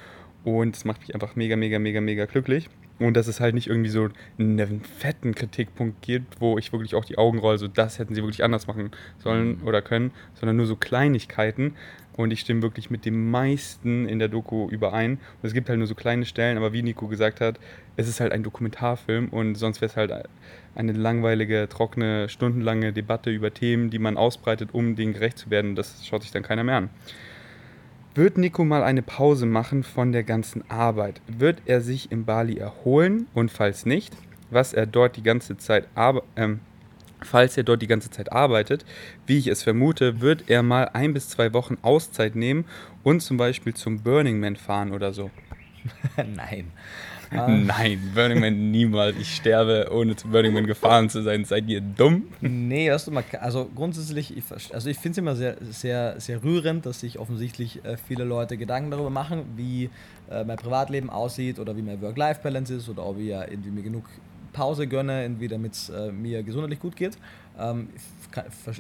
und es macht mich einfach mega, mega, mega, mega glücklich. Und dass es halt nicht irgendwie so einen fetten Kritikpunkt gibt, wo ich wirklich auch die Augen roll, so das hätten sie wirklich anders machen sollen mhm. oder können, sondern nur so Kleinigkeiten. Und ich stimme wirklich mit dem meisten in der Doku überein. Und es gibt halt nur so kleine Stellen, aber wie Nico gesagt hat, es ist halt ein Dokumentarfilm und sonst wäre es halt eine langweilige, trockene, stundenlange Debatte über Themen, die man ausbreitet, um denen gerecht zu werden. Das schaut sich dann keiner mehr an. Wird Nico mal eine Pause machen von der ganzen Arbeit? Wird er sich in Bali erholen? Und falls nicht, was er dort die ganze Zeit ähm, falls er dort die ganze Zeit arbeitet, wie ich es vermute, wird er mal ein bis zwei Wochen Auszeit nehmen und zum Beispiel zum Burning Man fahren oder so. Nein. Nein, Burning Man niemals. Ich sterbe, ohne zu Burning Man gefahren zu sein. Seid ihr dumm? Nee, weißt du, also grundsätzlich, ich, also ich finde es immer sehr, sehr, sehr rührend, dass sich offensichtlich äh, viele Leute Gedanken darüber machen, wie äh, mein Privatleben aussieht oder wie mein Work-Life-Balance ist oder ob ich ja irgendwie mir genug Pause gönne, irgendwie damit es äh, mir gesundheitlich gut geht. Ähm,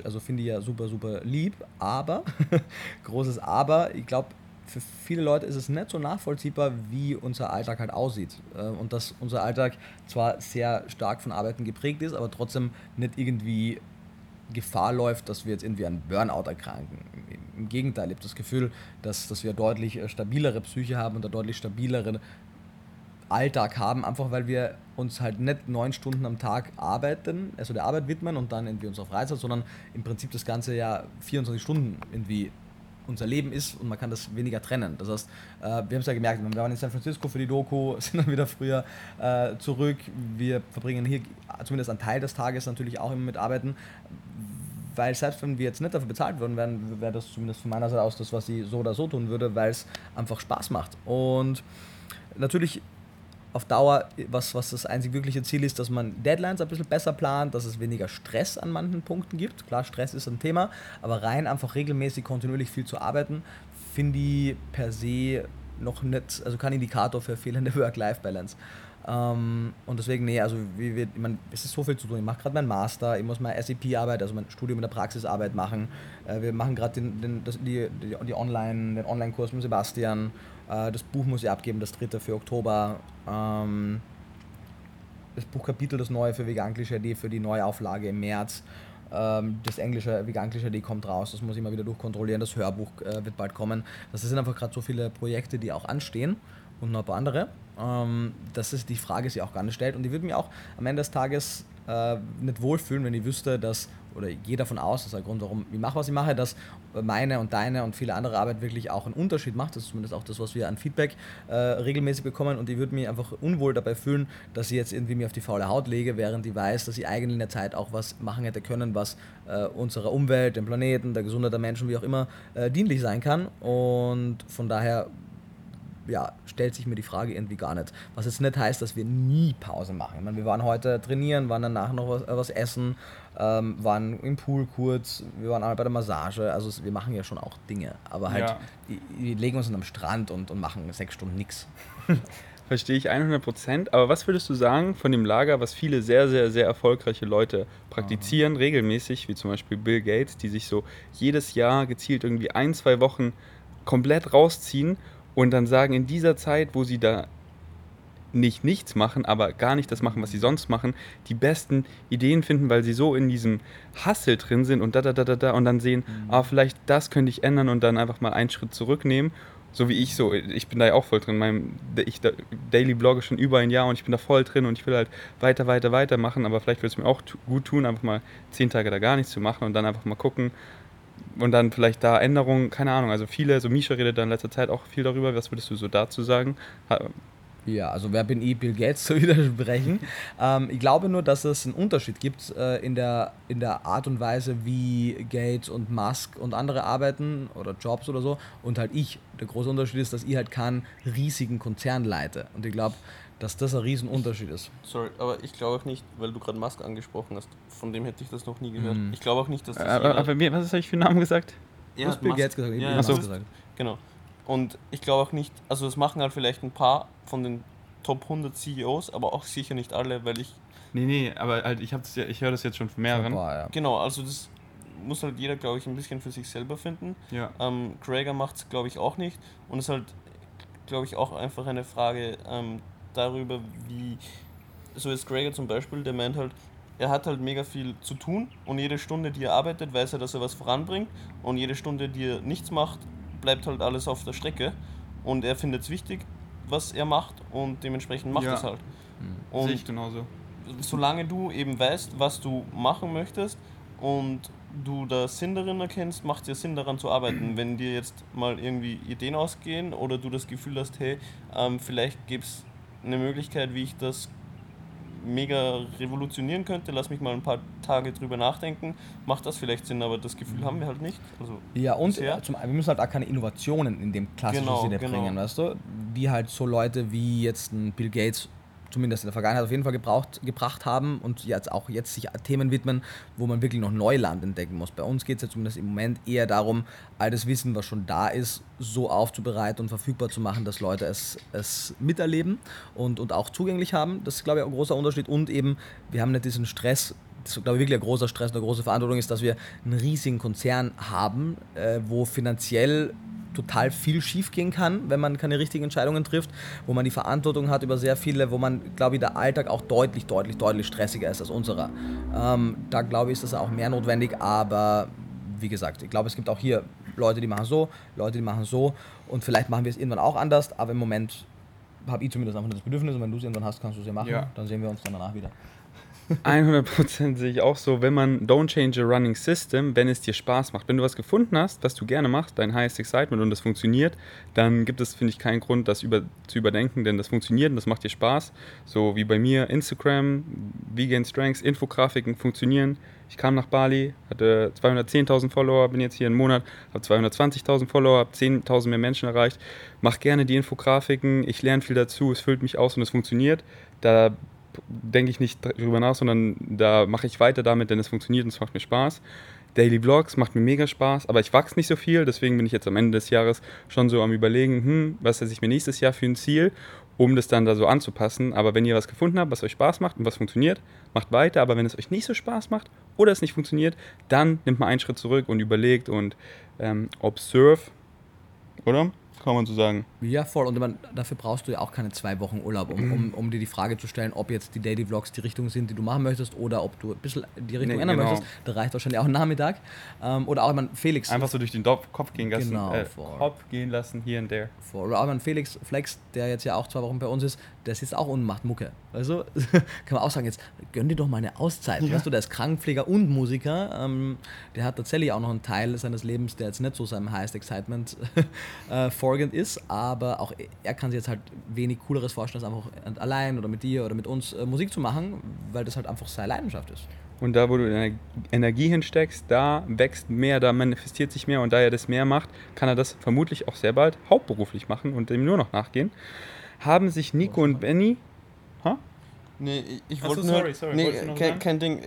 also finde ich ja super, super lieb, aber, großes Aber, ich glaube, für viele Leute ist es nicht so nachvollziehbar, wie unser Alltag halt aussieht. Äh, und dass unser Alltag zwar sehr stark von Arbeiten geprägt ist, aber trotzdem nicht irgendwie Gefahr läuft, dass wir jetzt irgendwie an Burnout erkranken. Im Gegenteil, ich habe das Gefühl, dass, dass wir deutlich äh, stabilere Psyche haben und einen deutlich stabileren Alltag haben, einfach weil wir uns halt nicht neun Stunden am Tag arbeiten, also der Arbeit widmen und dann irgendwie unserer Freizeit, sondern im Prinzip das Ganze ja 24 Stunden irgendwie unser Leben ist und man kann das weniger trennen. Das heißt, äh, wir haben es ja gemerkt, wir waren in San Francisco für die Doku, sind dann wieder früher äh, zurück. Wir verbringen hier zumindest einen Teil des Tages natürlich auch immer mit Arbeiten, weil selbst wenn wir jetzt nicht dafür bezahlt würden, wäre wär das zumindest von meiner Seite aus das, was ich so oder so tun würde, weil es einfach Spaß macht. Und natürlich auf Dauer, was, was das einzig wirkliche Ziel ist, dass man Deadlines ein bisschen besser plant, dass es weniger Stress an manchen Punkten gibt. Klar, Stress ist ein Thema, aber rein einfach regelmäßig, kontinuierlich viel zu arbeiten, finde ich per se noch nicht, also kein Indikator für fehlende Work-Life-Balance. Ähm, und deswegen, nee, also wie wir, ich mein, es ist so viel zu tun. Ich mache gerade meinen Master, ich muss meine SAP-Arbeit, also mein Studium in der Praxisarbeit machen. Äh, wir machen gerade den, den, die, die, die Online, den Online-Kurs mit Sebastian. Äh, das Buch muss ich abgeben, das dritte für Oktober. Ähm, das Buchkapitel, das neue für Veganklische AD, für die Neuauflage im März. Ähm, das englische Veganklische AD kommt raus, das muss ich mal wieder durchkontrollieren. Das Hörbuch äh, wird bald kommen. Das sind einfach gerade so viele Projekte, die auch anstehen und noch ein paar andere ähm, dass es die Frage sich auch gar nicht stellt. Und ich würde mir auch am Ende des Tages äh, nicht wohlfühlen, wenn ich wüsste, dass, oder ich gehe davon aus, das ist der Grund, warum ich mache, was ich mache, dass meine und deine und viele andere Arbeit wirklich auch einen Unterschied macht. Das ist zumindest auch das, was wir an Feedback äh, regelmäßig bekommen. Und ich würde mich einfach unwohl dabei fühlen, dass ich jetzt irgendwie mir auf die faule Haut lege, während ich weiß, dass ich eigentlich in der Zeit auch was machen hätte können, was äh, unserer Umwelt, dem Planeten, der Gesundheit der Menschen, wie auch immer, äh, dienlich sein kann. Und von daher ja, stellt sich mir die Frage irgendwie gar nicht. Was jetzt nicht heißt, dass wir nie Pause machen. Ich meine, wir waren heute trainieren, waren danach noch was, äh, was essen, ähm, waren im Pool kurz, wir waren einmal bei der Massage. Also wir machen ja schon auch Dinge. Aber halt, ja. wir legen uns am Strand und, und machen sechs Stunden nichts. Verstehe ich 100 Prozent. Aber was würdest du sagen von dem Lager, was viele sehr, sehr, sehr erfolgreiche Leute praktizieren, Aha. regelmäßig, wie zum Beispiel Bill Gates, die sich so jedes Jahr gezielt irgendwie ein, zwei Wochen komplett rausziehen und dann sagen, in dieser Zeit, wo sie da nicht nichts machen, aber gar nicht das machen, was sie sonst machen, die besten Ideen finden, weil sie so in diesem Hustle drin sind und da, da, da, da, da und dann sehen, mhm. ah, vielleicht das könnte ich ändern und dann einfach mal einen Schritt zurücknehmen. So wie ich so, ich bin da ja auch voll drin. Mein, ich da, Daily blogge schon über ein Jahr und ich bin da voll drin und ich will halt weiter, weiter, weiter machen, aber vielleicht würde es mir auch gut tun, einfach mal zehn Tage da gar nichts zu machen und dann einfach mal gucken, und dann vielleicht da Änderungen, keine Ahnung. Also viele, so Misha redet da in letzter Zeit auch viel darüber. Was würdest du so dazu sagen? Ja, also wer bin ich, Bill Gates zu widersprechen? ähm, ich glaube nur, dass es einen Unterschied gibt äh, in, der, in der Art und Weise, wie Gates und Musk und andere arbeiten oder Jobs oder so und halt ich. Der große Unterschied ist, dass ich halt keinen riesigen Konzern leite. Und ich glaube, dass das ein Riesenunterschied ist. Sorry, aber ich glaube auch nicht, weil du gerade Musk angesprochen hast, von dem hätte ich das noch nie gehört. Mhm. Ich glaube auch nicht, dass das. Aber, aber mir, was habe ich für einen Namen gesagt? Ja, du hast Bill Gates gesagt. Ja, so. gesagt. Genau. Und ich glaube auch nicht, also das machen halt vielleicht ein paar von den Top 100 CEOs, aber auch sicher nicht alle, weil ich. Nee, nee, aber halt, ich, ja, ich höre das jetzt schon von mehreren. Boah, ja. Genau, also das muss halt jeder, glaube ich, ein bisschen für sich selber finden. Ja. Ähm, Gregor macht es, glaube ich, auch nicht. Und es ist halt, glaube ich, auch einfach eine Frage ähm, darüber, wie, so jetzt Gregor zum Beispiel, der meint halt, er hat halt mega viel zu tun und jede Stunde, die er arbeitet, weiß er, dass er was voranbringt und jede Stunde, die er nichts macht, bleibt halt alles auf der Strecke und er findet es wichtig, was er macht und dementsprechend macht ja. es halt. Mhm. Und Sehe ich genauso. Solange du eben weißt, was du machen möchtest und du da Sinn darin erkennst, macht es ja Sinn daran zu arbeiten. Wenn dir jetzt mal irgendwie Ideen ausgehen oder du das Gefühl hast, hey, ähm, vielleicht gibt es eine Möglichkeit, wie ich das mega revolutionieren könnte, lass mich mal ein paar Tage drüber nachdenken, macht das vielleicht Sinn, aber das Gefühl haben wir halt nicht. Also Ja, und bisher. zum, wir müssen halt auch keine Innovationen in dem klassischen Genau, Sinne genau. bringen, weißt du? Die halt so Leute wie jetzt ein Bill Gates zumindest in der Vergangenheit auf jeden Fall gebraucht, gebracht haben und jetzt auch jetzt sich Themen widmen, wo man wirklich noch Neuland entdecken muss. Bei uns geht es ja zumindest im Moment eher darum, all das Wissen, was schon da ist, so aufzubereiten und verfügbar zu machen, dass Leute es, es miterleben und, und auch zugänglich haben. Das ist, glaube ich, ein großer Unterschied. Und eben, wir haben nicht diesen Stress, das ist, glaube ich, wirklich ein großer Stress, eine große Verantwortung ist, dass wir einen riesigen Konzern haben, äh, wo finanziell total viel schiefgehen kann, wenn man keine richtigen Entscheidungen trifft, wo man die Verantwortung hat über sehr viele, wo man, glaube ich, der Alltag auch deutlich, deutlich, deutlich stressiger ist als unserer. Ähm, da, glaube ich, ist das auch mehr notwendig, aber wie gesagt, ich glaube, es gibt auch hier Leute, die machen so, Leute, die machen so und vielleicht machen wir es irgendwann auch anders, aber im Moment habe ich zumindest einfach das Bedürfnis und wenn du es irgendwann hast, kannst du es ja machen, Ja. dann sehen wir uns dann danach wieder. 100% sehe ich auch so, wenn man don't change a running system, wenn es dir Spaß macht. Wenn du was gefunden hast, was du gerne machst, dein highest excitement und das funktioniert, dann gibt es, finde ich, keinen Grund, das über, zu überdenken, denn das funktioniert und das macht dir Spaß. So wie bei mir Instagram, Vegan Strengths, Infografiken funktionieren. Ich kam nach Bali, hatte 210.000 Follower, bin jetzt hier einen Monat, habe 220.000 Follower, habe 10.000 mehr Menschen erreicht. Mach gerne die Infografiken, ich lerne viel dazu, es füllt mich aus und es funktioniert. Da denke ich nicht drüber nach, sondern da mache ich weiter damit, denn es funktioniert und es macht mir Spaß. Daily Vlogs macht mir mega Spaß, aber ich wachse nicht so viel, deswegen bin ich jetzt am Ende des Jahres schon so am überlegen, hm, was setze ich mir nächstes Jahr für ein Ziel, um das dann da so anzupassen. Aber wenn ihr was gefunden habt, was euch Spaß macht und was funktioniert, macht weiter. Aber wenn es euch nicht so Spaß macht oder es nicht funktioniert, dann nimmt mal einen Schritt zurück und überlegt und ähm, observe, oder? Kann man so sagen. Ja, voll. Und meine, dafür brauchst du ja auch keine zwei Wochen Urlaub, um, um, um dir die Frage zu stellen, ob jetzt die Daily Vlogs die Richtung sind, die du machen möchtest, oder ob du ein bisschen die Richtung Nee, ändern genau. möchtest. Da reicht wahrscheinlich auch ein Nachmittag. Ähm, oder auch, meine, Felix. Einfach so durch den Kopf gehen lassen, Genau, äh. Kopf gehen lassen, hier und there. Oder auch mein Felix Flex, der jetzt ja auch zwei Wochen bei uns ist, der sitzt auch und macht Mucke. Also kann man auch sagen, jetzt gönn dir doch mal eine Auszeit. Weißt du, der ist Krankenpfleger und Musiker. Ähm, der hat tatsächlich auch noch einen Teil seines Lebens, der jetzt nicht so seinem Highest Excitement äh, folgend ist, aber auch er kann sich jetzt halt wenig Cooleres vorstellen, als einfach allein oder mit dir oder mit uns äh, Musik zu machen, weil das halt einfach seine Leidenschaft ist. Und da, wo du Energie hinsteckst, da wächst mehr, da manifestiert sich mehr und da er das mehr macht, kann er das vermutlich auch sehr bald hauptberuflich machen und dem nur noch nachgehen. Haben sich Nico und Benny. Ha? Nee, ich, wollte nur. sorry, sorry. Nee, kein, sagen? kein Ding.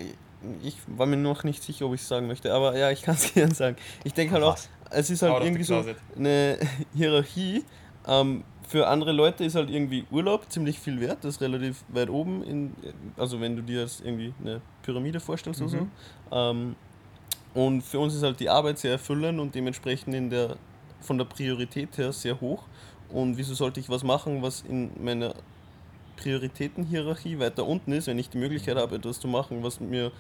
Ich war mir noch nicht sicher, ob ich es sagen möchte, aber ja, ich kann es gerne sagen. Ich denke halt auch? Es ist halt irgendwie so eine Hierarchie. Ähm, für andere Leute ist halt irgendwie Urlaub ziemlich viel wert, das ist relativ weit oben, in, also wenn du dir jetzt irgendwie eine Pyramide vorstellst oder so. Mhm. Ähm, und für uns ist halt die Arbeit sehr erfüllend und dementsprechend in der, von der Priorität her sehr hoch. Und wieso sollte ich was machen, was in meiner Prioritätenhierarchie weiter unten ist, wenn ich die Möglichkeit habe, etwas zu machen, was mir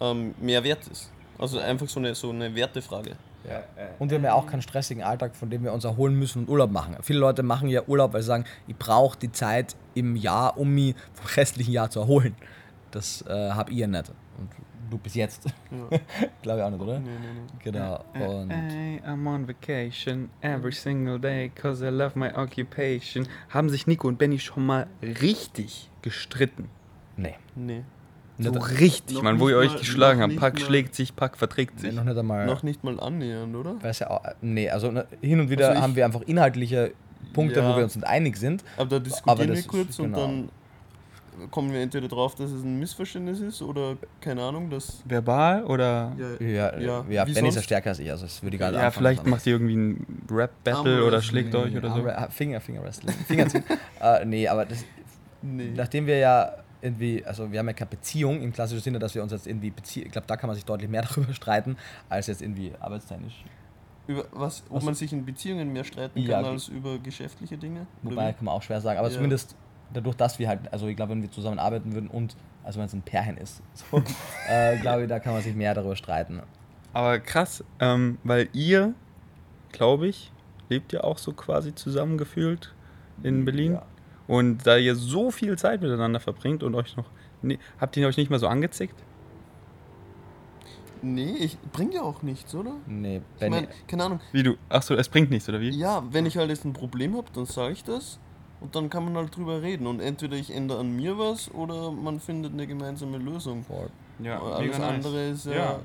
ähm, mehr wert ist? Also einfach so eine, so eine Wertefrage. Und wir haben ja auch keinen stressigen Alltag, von dem wir uns erholen müssen und Urlaub machen. Viele Leute machen ja Urlaub, weil sie sagen, ich brauche die Zeit im Jahr, um mich vom restlichen Jahr zu erholen. Das äh, hab ich ja nicht. Und du bis jetzt. Glaube ich auch nicht, oder? Nee, nee, nee. Genau. Und Hey, I'm on vacation every single day, cause I love my occupation. Haben sich Nico und Benny schon mal richtig gestritten? nee. Nee. So richtig, noch man, wo ihr euch mal- geschlagen habt. Pack mal- schlägt sich, Pack verträgt nee, sich. noch nicht einmal. Noch nicht mal annähernd, oder? Weiß ja auch, nee, also ne, hin und wieder Also ich- haben wir einfach inhaltliche Punkte, Ja. wo wir uns nicht einig sind. Aber da diskutieren das wir ist- kurz und genau. dann kommen wir entweder drauf, dass es ein Missverständnis ist oder keine Ahnung, dass. Verbal oder. Ja, Ja, ja, ja Benny ist ja stärker als ich, also das würde ich gar nicht Ja, vielleicht macht ihr irgendwie ein Rap-Battle oder schlägt euch oder so. Finger, Finger Wrestling. Finger ziehen. äh, nee, aber das, Nee. nachdem wir ja irgendwie, also wir haben ja keine Beziehung im klassischen Sinne, dass wir uns jetzt irgendwie beziehen. Ich glaube, da kann man sich deutlich mehr darüber streiten, als jetzt irgendwie arbeitstechnisch. Über was, ob Was- man sich in Beziehungen mehr streiten Ja, kann als über geschäftliche Dinge? Wobei kann man auch schwer sagen, aber Ja. zumindest dadurch, dass wir halt, also ich glaube, wenn wir zusammen arbeiten würden und, also wenn es ein Pärchen ist, so, äh, glaube ich, da kann man sich mehr darüber streiten. Aber krass, ähm, weil ihr, glaube ich, lebt ja auch so quasi zusammengefühlt in Berlin. Ja. Und da ihr so viel Zeit miteinander verbringt und euch noch. Nee, habt ihr euch nicht mal so angezickt? Nee, ich bringt ja auch nichts, oder? Nee, Ich Benny, meine, keine Ahnung. Wie du. Achso, es bringt nichts, oder wie? Ja, wenn ich halt jetzt ein Problem habe, dann sage ich das. Und dann kann man halt drüber reden. Und entweder ich ändere an mir was oder man findet eine gemeinsame Lösung. Voll. Ja, Alles mega nice. andere ist ja. Ja.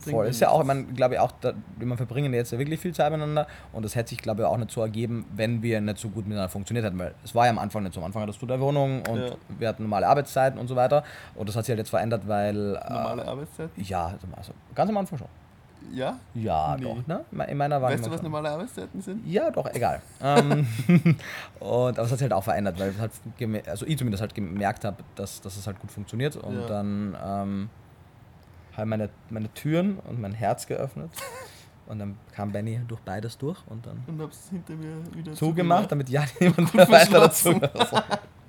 Voll. Ist ja auch, man glaube ich auch, da, wir verbringen jetzt ja wirklich viel Zeit miteinander und das hätte sich glaube ich auch nicht so ergeben, wenn wir nicht so gut miteinander funktioniert hätten, weil es war ja am Anfang nicht so. Am Anfang hattest du der Wohnung und Ja. wir hatten normale Arbeitszeiten und so weiter und das hat sich halt jetzt verändert, weil Normale äh, Arbeitszeiten? ja, also ganz am Anfang schon. Ja? Ja, Nee. doch, ne? In meiner war Weißt du, was schon. normale Arbeitszeiten sind? Ja, doch, egal. ähm, und, aber es hat sich halt auch verändert, weil es halt also ich zumindest halt gemerkt habe, dass, dass es halt gut funktioniert. Und Ja. dann ähm, habe meine, meine Türen und mein Herz geöffnet. Und dann kam Benny durch beides durch und dann Und hab's hinter mir wieder zugemacht, damit ja niemand mehr weiter dazu. verschlossen.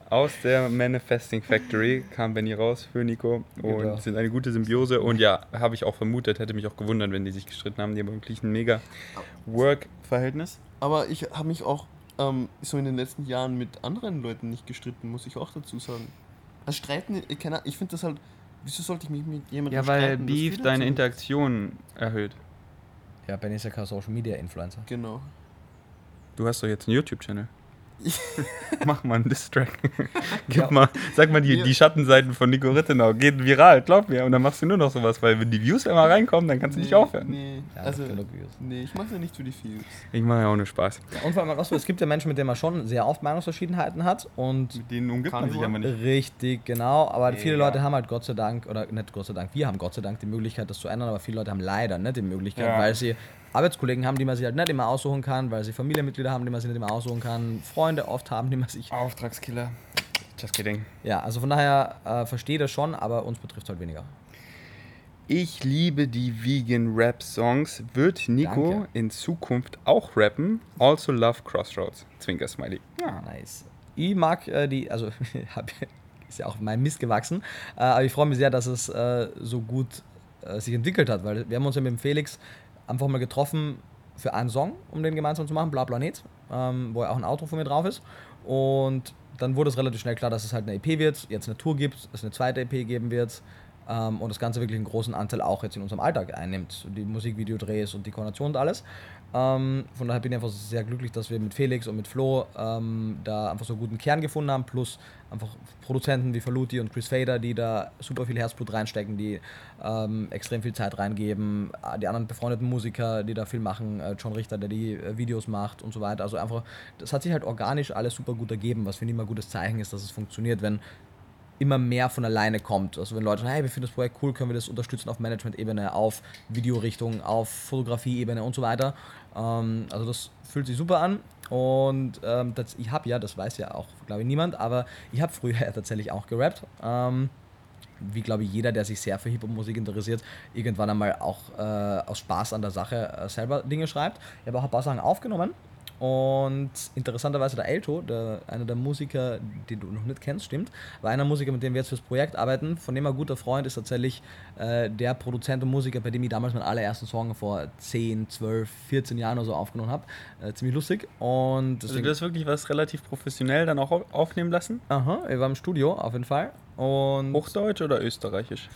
Aus der Manifesting Factory kam Benny raus für Nico und Genau. sind eine gute Symbiose. Und ja, habe ich auch vermutet, hätte mich auch gewundert, wenn die sich gestritten haben. Die haben wirklich ein mega Work-Verhältnis. Aber ich habe mich auch ähm, so in den letzten Jahren mit anderen Leuten nicht gestritten, muss ich auch dazu sagen. Das Streiten, ich, ich finde das halt, wieso sollte ich mich mit jemandem Ja, weil Beef deine dazu- Interaktion erhöht. Ja, Benny ist ja kein Social Media Influencer. Genau. Du hast doch jetzt einen YouTube-Channel. Mach mal einen Distrack. Gib Ja. mal, sag mal, die, Ja. die Schattenseiten von Nico Rittenau gehen viral, glaub mir. Und dann machst du nur noch sowas, weil wenn die Views einmal reinkommen, dann kannst du nicht aufhören. Nee, Ja, also, nee, ich mache ja nicht für die Views. Ich mache ja auch nur Spaß. Und vor allem, was du, es gibt ja Menschen, mit denen man schon sehr oft Meinungsverschiedenheiten hat und Mit denen umgibt man sich aber nicht. Richtig, genau. Aber viele Ja. Leute haben halt Gott sei Dank, oder nicht Gott sei Dank, wir haben Gott sei Dank die Möglichkeit, das zu ändern, aber viele Leute haben leider nicht die Möglichkeit, Ja. weil sie Arbeitskollegen haben, die man sich halt nicht immer aussuchen kann, weil sie Familienmitglieder haben, die man sich nicht immer aussuchen kann, Freunde oft haben, die man sich. Auftragskiller. Just kidding. Ja, also von daher äh, verstehe das schon, aber uns betrifft halt weniger. Ich liebe die Vegan Rap Songs. Wird Nico Danke. in Zukunft auch rappen? Also love Crossroads. Zwinker Smiley. Ja. Nice. Ich mag äh, die, also ist ja auch mein Mist gewachsen, äh, aber ich freue mich sehr, dass es äh, so gut äh, sich entwickelt hat, weil wir haben uns ja mit dem Felix einfach mal getroffen für einen Song, um den gemeinsam zu machen, Bla Planet, ähm, wo ja auch ein Outro von mir drauf ist. Und dann wurde es relativ schnell klar, dass es halt eine EP wird, jetzt eine Tour gibt, es eine zweite EP geben wird ähm, und das Ganze wirklich einen großen Anteil auch jetzt in unserem Alltag einnimmt. Die Musikvideodrehs und die Koordination und alles. Ähm, von daher bin ich einfach sehr glücklich, dass wir mit Felix und mit Flo ähm, da einfach so einen guten Kern gefunden haben, plus einfach Produzenten wie Faluti und Chris Fader, die da super viel Herzblut reinstecken, die ähm, extrem viel Zeit reingeben, Äh, die anderen befreundeten Musiker, die da viel machen, äh, John Richter, der die äh, Videos macht und so weiter. Also einfach, das hat sich halt organisch alles super gut ergeben, was finde ich immer ein gutes Zeichen ist, dass es funktioniert, wenn immer mehr von alleine kommt. Also wenn Leute sagen, hey, wir finden das Projekt cool, können wir das unterstützen auf Management-Ebene, auf Videorichtung, auf Fotografie-Ebene und so weiter. Ähm, also das fühlt sich super an. Und ähm, das, ich habe ja, das weiß ja auch, glaube ich, niemand, aber ich habe früher ja tatsächlich auch gerappt. Ähm, wie glaube ich jeder, der sich sehr für Hip-Hop-Musik interessiert, irgendwann einmal auch äh, aus Spaß an der Sache äh, selber Dinge schreibt. Ich habe auch ein paar Sachen aufgenommen und interessanterweise der Elto, der, einer der Musiker, den du noch nicht kennst, stimmt, war einer Musiker, mit dem wir jetzt fürs Projekt arbeiten. Von dem ein guter Freund ist tatsächlich äh, der Produzent und Musiker, bei dem ich damals meinen allerersten Song vor 10, 12, 14 Jahren oder so aufgenommen habe. Äh, ziemlich lustig. Und Also du hast wirklich was relativ professionell dann auch au- aufnehmen lassen? aha, wir waren im Studio auf jeden Fall. Und Hochdeutsch oder österreichisch?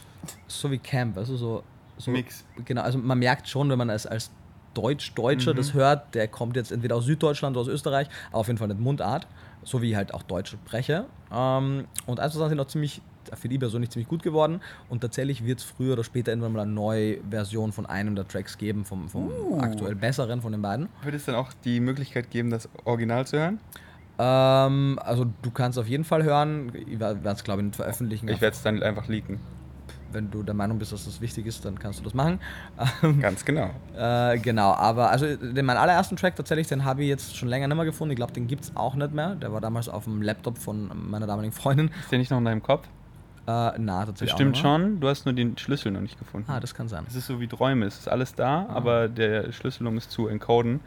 so wie Camp, also so, so Mix. Genau, also man merkt schon, wenn man als, als Deutsch-Deutscher Mhm. das hört, der kommt jetzt entweder aus Süddeutschland oder aus Österreich, aber auf jeden Fall nicht Mundart, so wie halt auch Deutsch spreche. Ähm, und also sind auch ziemlich, für die persönlich ziemlich gut geworden und tatsächlich wird es früher oder später irgendwann mal eine neue Version von einem der Tracks geben, vom, vom Uh. aktuell besseren von den beiden. Wird es dann auch die Möglichkeit geben, das Original zu hören? Ähm, also du kannst auf jeden Fall hören, ich werde es glaube ich nicht veröffentlichen, Ich werde es dann einfach leaken. Wenn du der Meinung bist, dass das wichtig ist, dann kannst du das machen. Ganz genau. Äh, genau, aber also den, meinen allerersten Track tatsächlich, den habe ich jetzt schon länger nicht mehr gefunden. Ich glaube, den gibt es auch nicht mehr. Der war damals auf dem Laptop von meiner damaligen Freundin. Ist der nicht noch in deinem Kopf? Äh, na, tatsächlich. Bestimmt mehr. schon. Du hast nur den Schlüssel noch nicht gefunden. Ah, das kann sein. Es ist so wie Träume. Es ist alles da, Ah. aber der Schlüssel, um es zu encoden,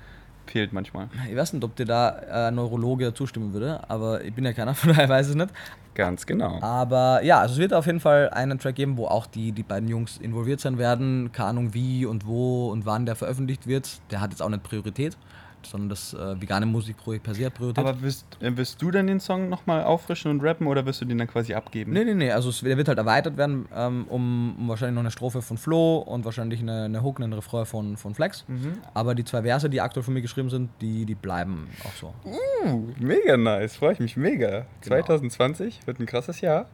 fehlt manchmal. Ich weiß nicht, ob dir da äh, Neurologe zustimmen würde, aber ich bin ja keiner, von daher weiß ich nicht. Ganz genau. Aber ja, also es wird auf jeden Fall einen Track geben, wo auch die, die beiden Jungs involviert sein werden. Keine Ahnung wie und wo und wann der veröffentlicht wird. Der hat jetzt auch nicht Priorität. Sondern das äh, vegane Musikprojekt per se hat Priorität. Aber wirst, äh, wirst du dann den Song nochmal auffrischen und rappen oder wirst du den dann quasi abgeben? Nee, nee, nee, also es, der wird halt erweitert werden ähm, um, um wahrscheinlich noch eine Strophe von Flo und wahrscheinlich eine, eine Hook, einen Refrain von, von Flex. Mhm. Aber die zwei Verse, die aktuell von mir geschrieben sind, die, die bleiben auch so. Uh, mega nice, freue ich mich mega. 2020 wird ein krasses Jahr.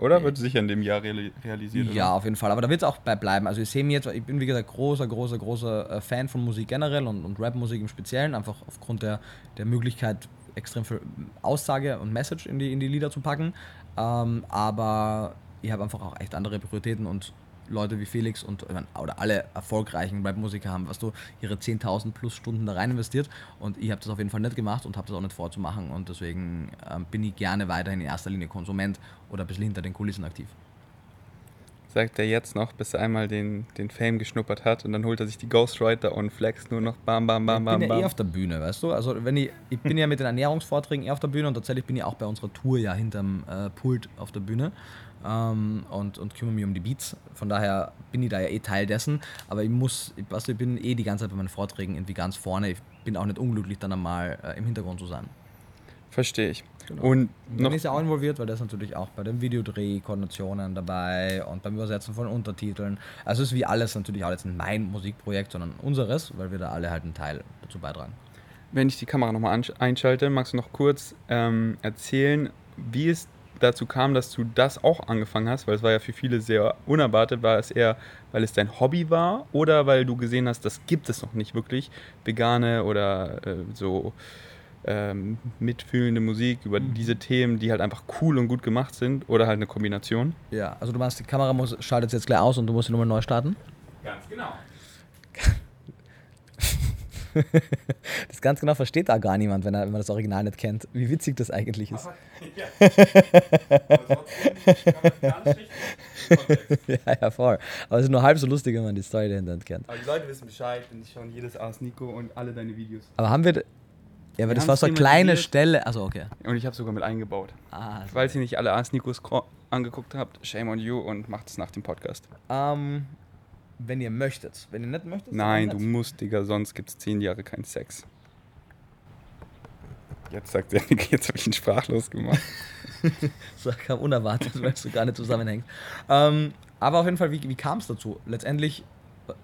Oder wird sicher in dem Jahr reali realisiert? oder? Ja, auf jeden Fall. Aber da wird es auch bei bleiben. Also ich sehe mir jetzt, ich bin wie gesagt großer, großer, großer äh, Fan von Musik generell und, und Rap-Musik im Speziellen, einfach aufgrund der, der Möglichkeit, extrem viel Aussage und Message in die, in die Lieder zu packen. Ähm, aber ich habe einfach auch echt andere Prioritäten und Leute wie Felix und oder alle erfolgreichen Rap-Musiker haben, was du ihre 10.000 plus Stunden da rein investiert und ich habe das auf jeden Fall nicht gemacht und habe das auch nicht vorzumachen und deswegen ähm, bin ich gerne weiterhin in erster Linie Konsument oder ein bisschen hinter den Kulissen aktiv. Sagt er jetzt noch, bis er einmal den, den Fame geschnuppert hat und dann holt er sich die Ghostwriter und flex nur noch bam, bam, bam, ich bam, bin ja eh bam. auf der Bühne, weißt du? Also wenn ich, ich bin ja mit den Ernährungsvorträgen eh auf der Bühne und tatsächlich bin ich auch bei unserer Tour ja hinterm äh, Pult auf der Bühne ähm, und, und kümmere mich um die Beats. Von daher bin ich da ja eh Teil dessen, aber ich muss, ich, weißt du, ich bin eh die ganze Zeit bei meinen Vorträgen irgendwie ganz vorne. Ich bin auch nicht unglücklich, dann einmal äh, im Hintergrund zu sein. Verstehe ich. Genau. Und dann ist er auch involviert, weil ist natürlich auch bei dem Videodreh, Koordinationen dabei und beim Übersetzen von Untertiteln. Also es ist wie alles natürlich auch jetzt nicht mein Musikprojekt, sondern unseres, weil wir da alle halt einen Teil dazu beitragen. wenn ich die Kamera nochmal einschalte, magst du noch kurz ähm, erzählen, wie es dazu kam, dass du das auch angefangen hast? Weil es war ja für viele sehr unerwartet. War es eher, weil es dein Hobby war oder weil du gesehen hast, das gibt es noch nicht wirklich, vegane oder äh, so ähm, mitfühlende Musik über Mhm. diese Themen, die halt einfach cool und gut gemacht sind oder halt eine Kombination? Ja, also du meinst, die Kamera muss, schaltet jetzt gleich aus und du musst sie nochmal neu starten? Ganz genau. Das ganz genau versteht da gar niemand, wenn, er, wenn man das Original nicht kennt. Wie witzig das eigentlich ist. ja, ja, voll. Aber es ist nur halb so lustig, wenn man die Story dahinter nicht kennt. Aber die Leute wissen Bescheid und die schauen jedes Ars Nico und alle deine Videos. Aber haben wir. Ja, aber Wir das war so eine kleine. Stelle. Also okay. Und ich habe sogar mit eingebaut. Ah, Falls ihr nicht alle Ars Nikos Kro- angeguckt habt, shame on you und macht es nach dem Podcast. ähm, wenn ihr möchtet. Wenn ihr nicht möchtet. Nein, du musst, Digga, sonst gibt es zehn Jahre keinen Sex. Jetzt sagt er, jetzt habe ich ihn sprachlos gemacht. Das kam unerwartet, weil es so gar nicht zusammenhängt. Ähm, aber auf jeden Fall, wie, wie kam es dazu? Letztendlich,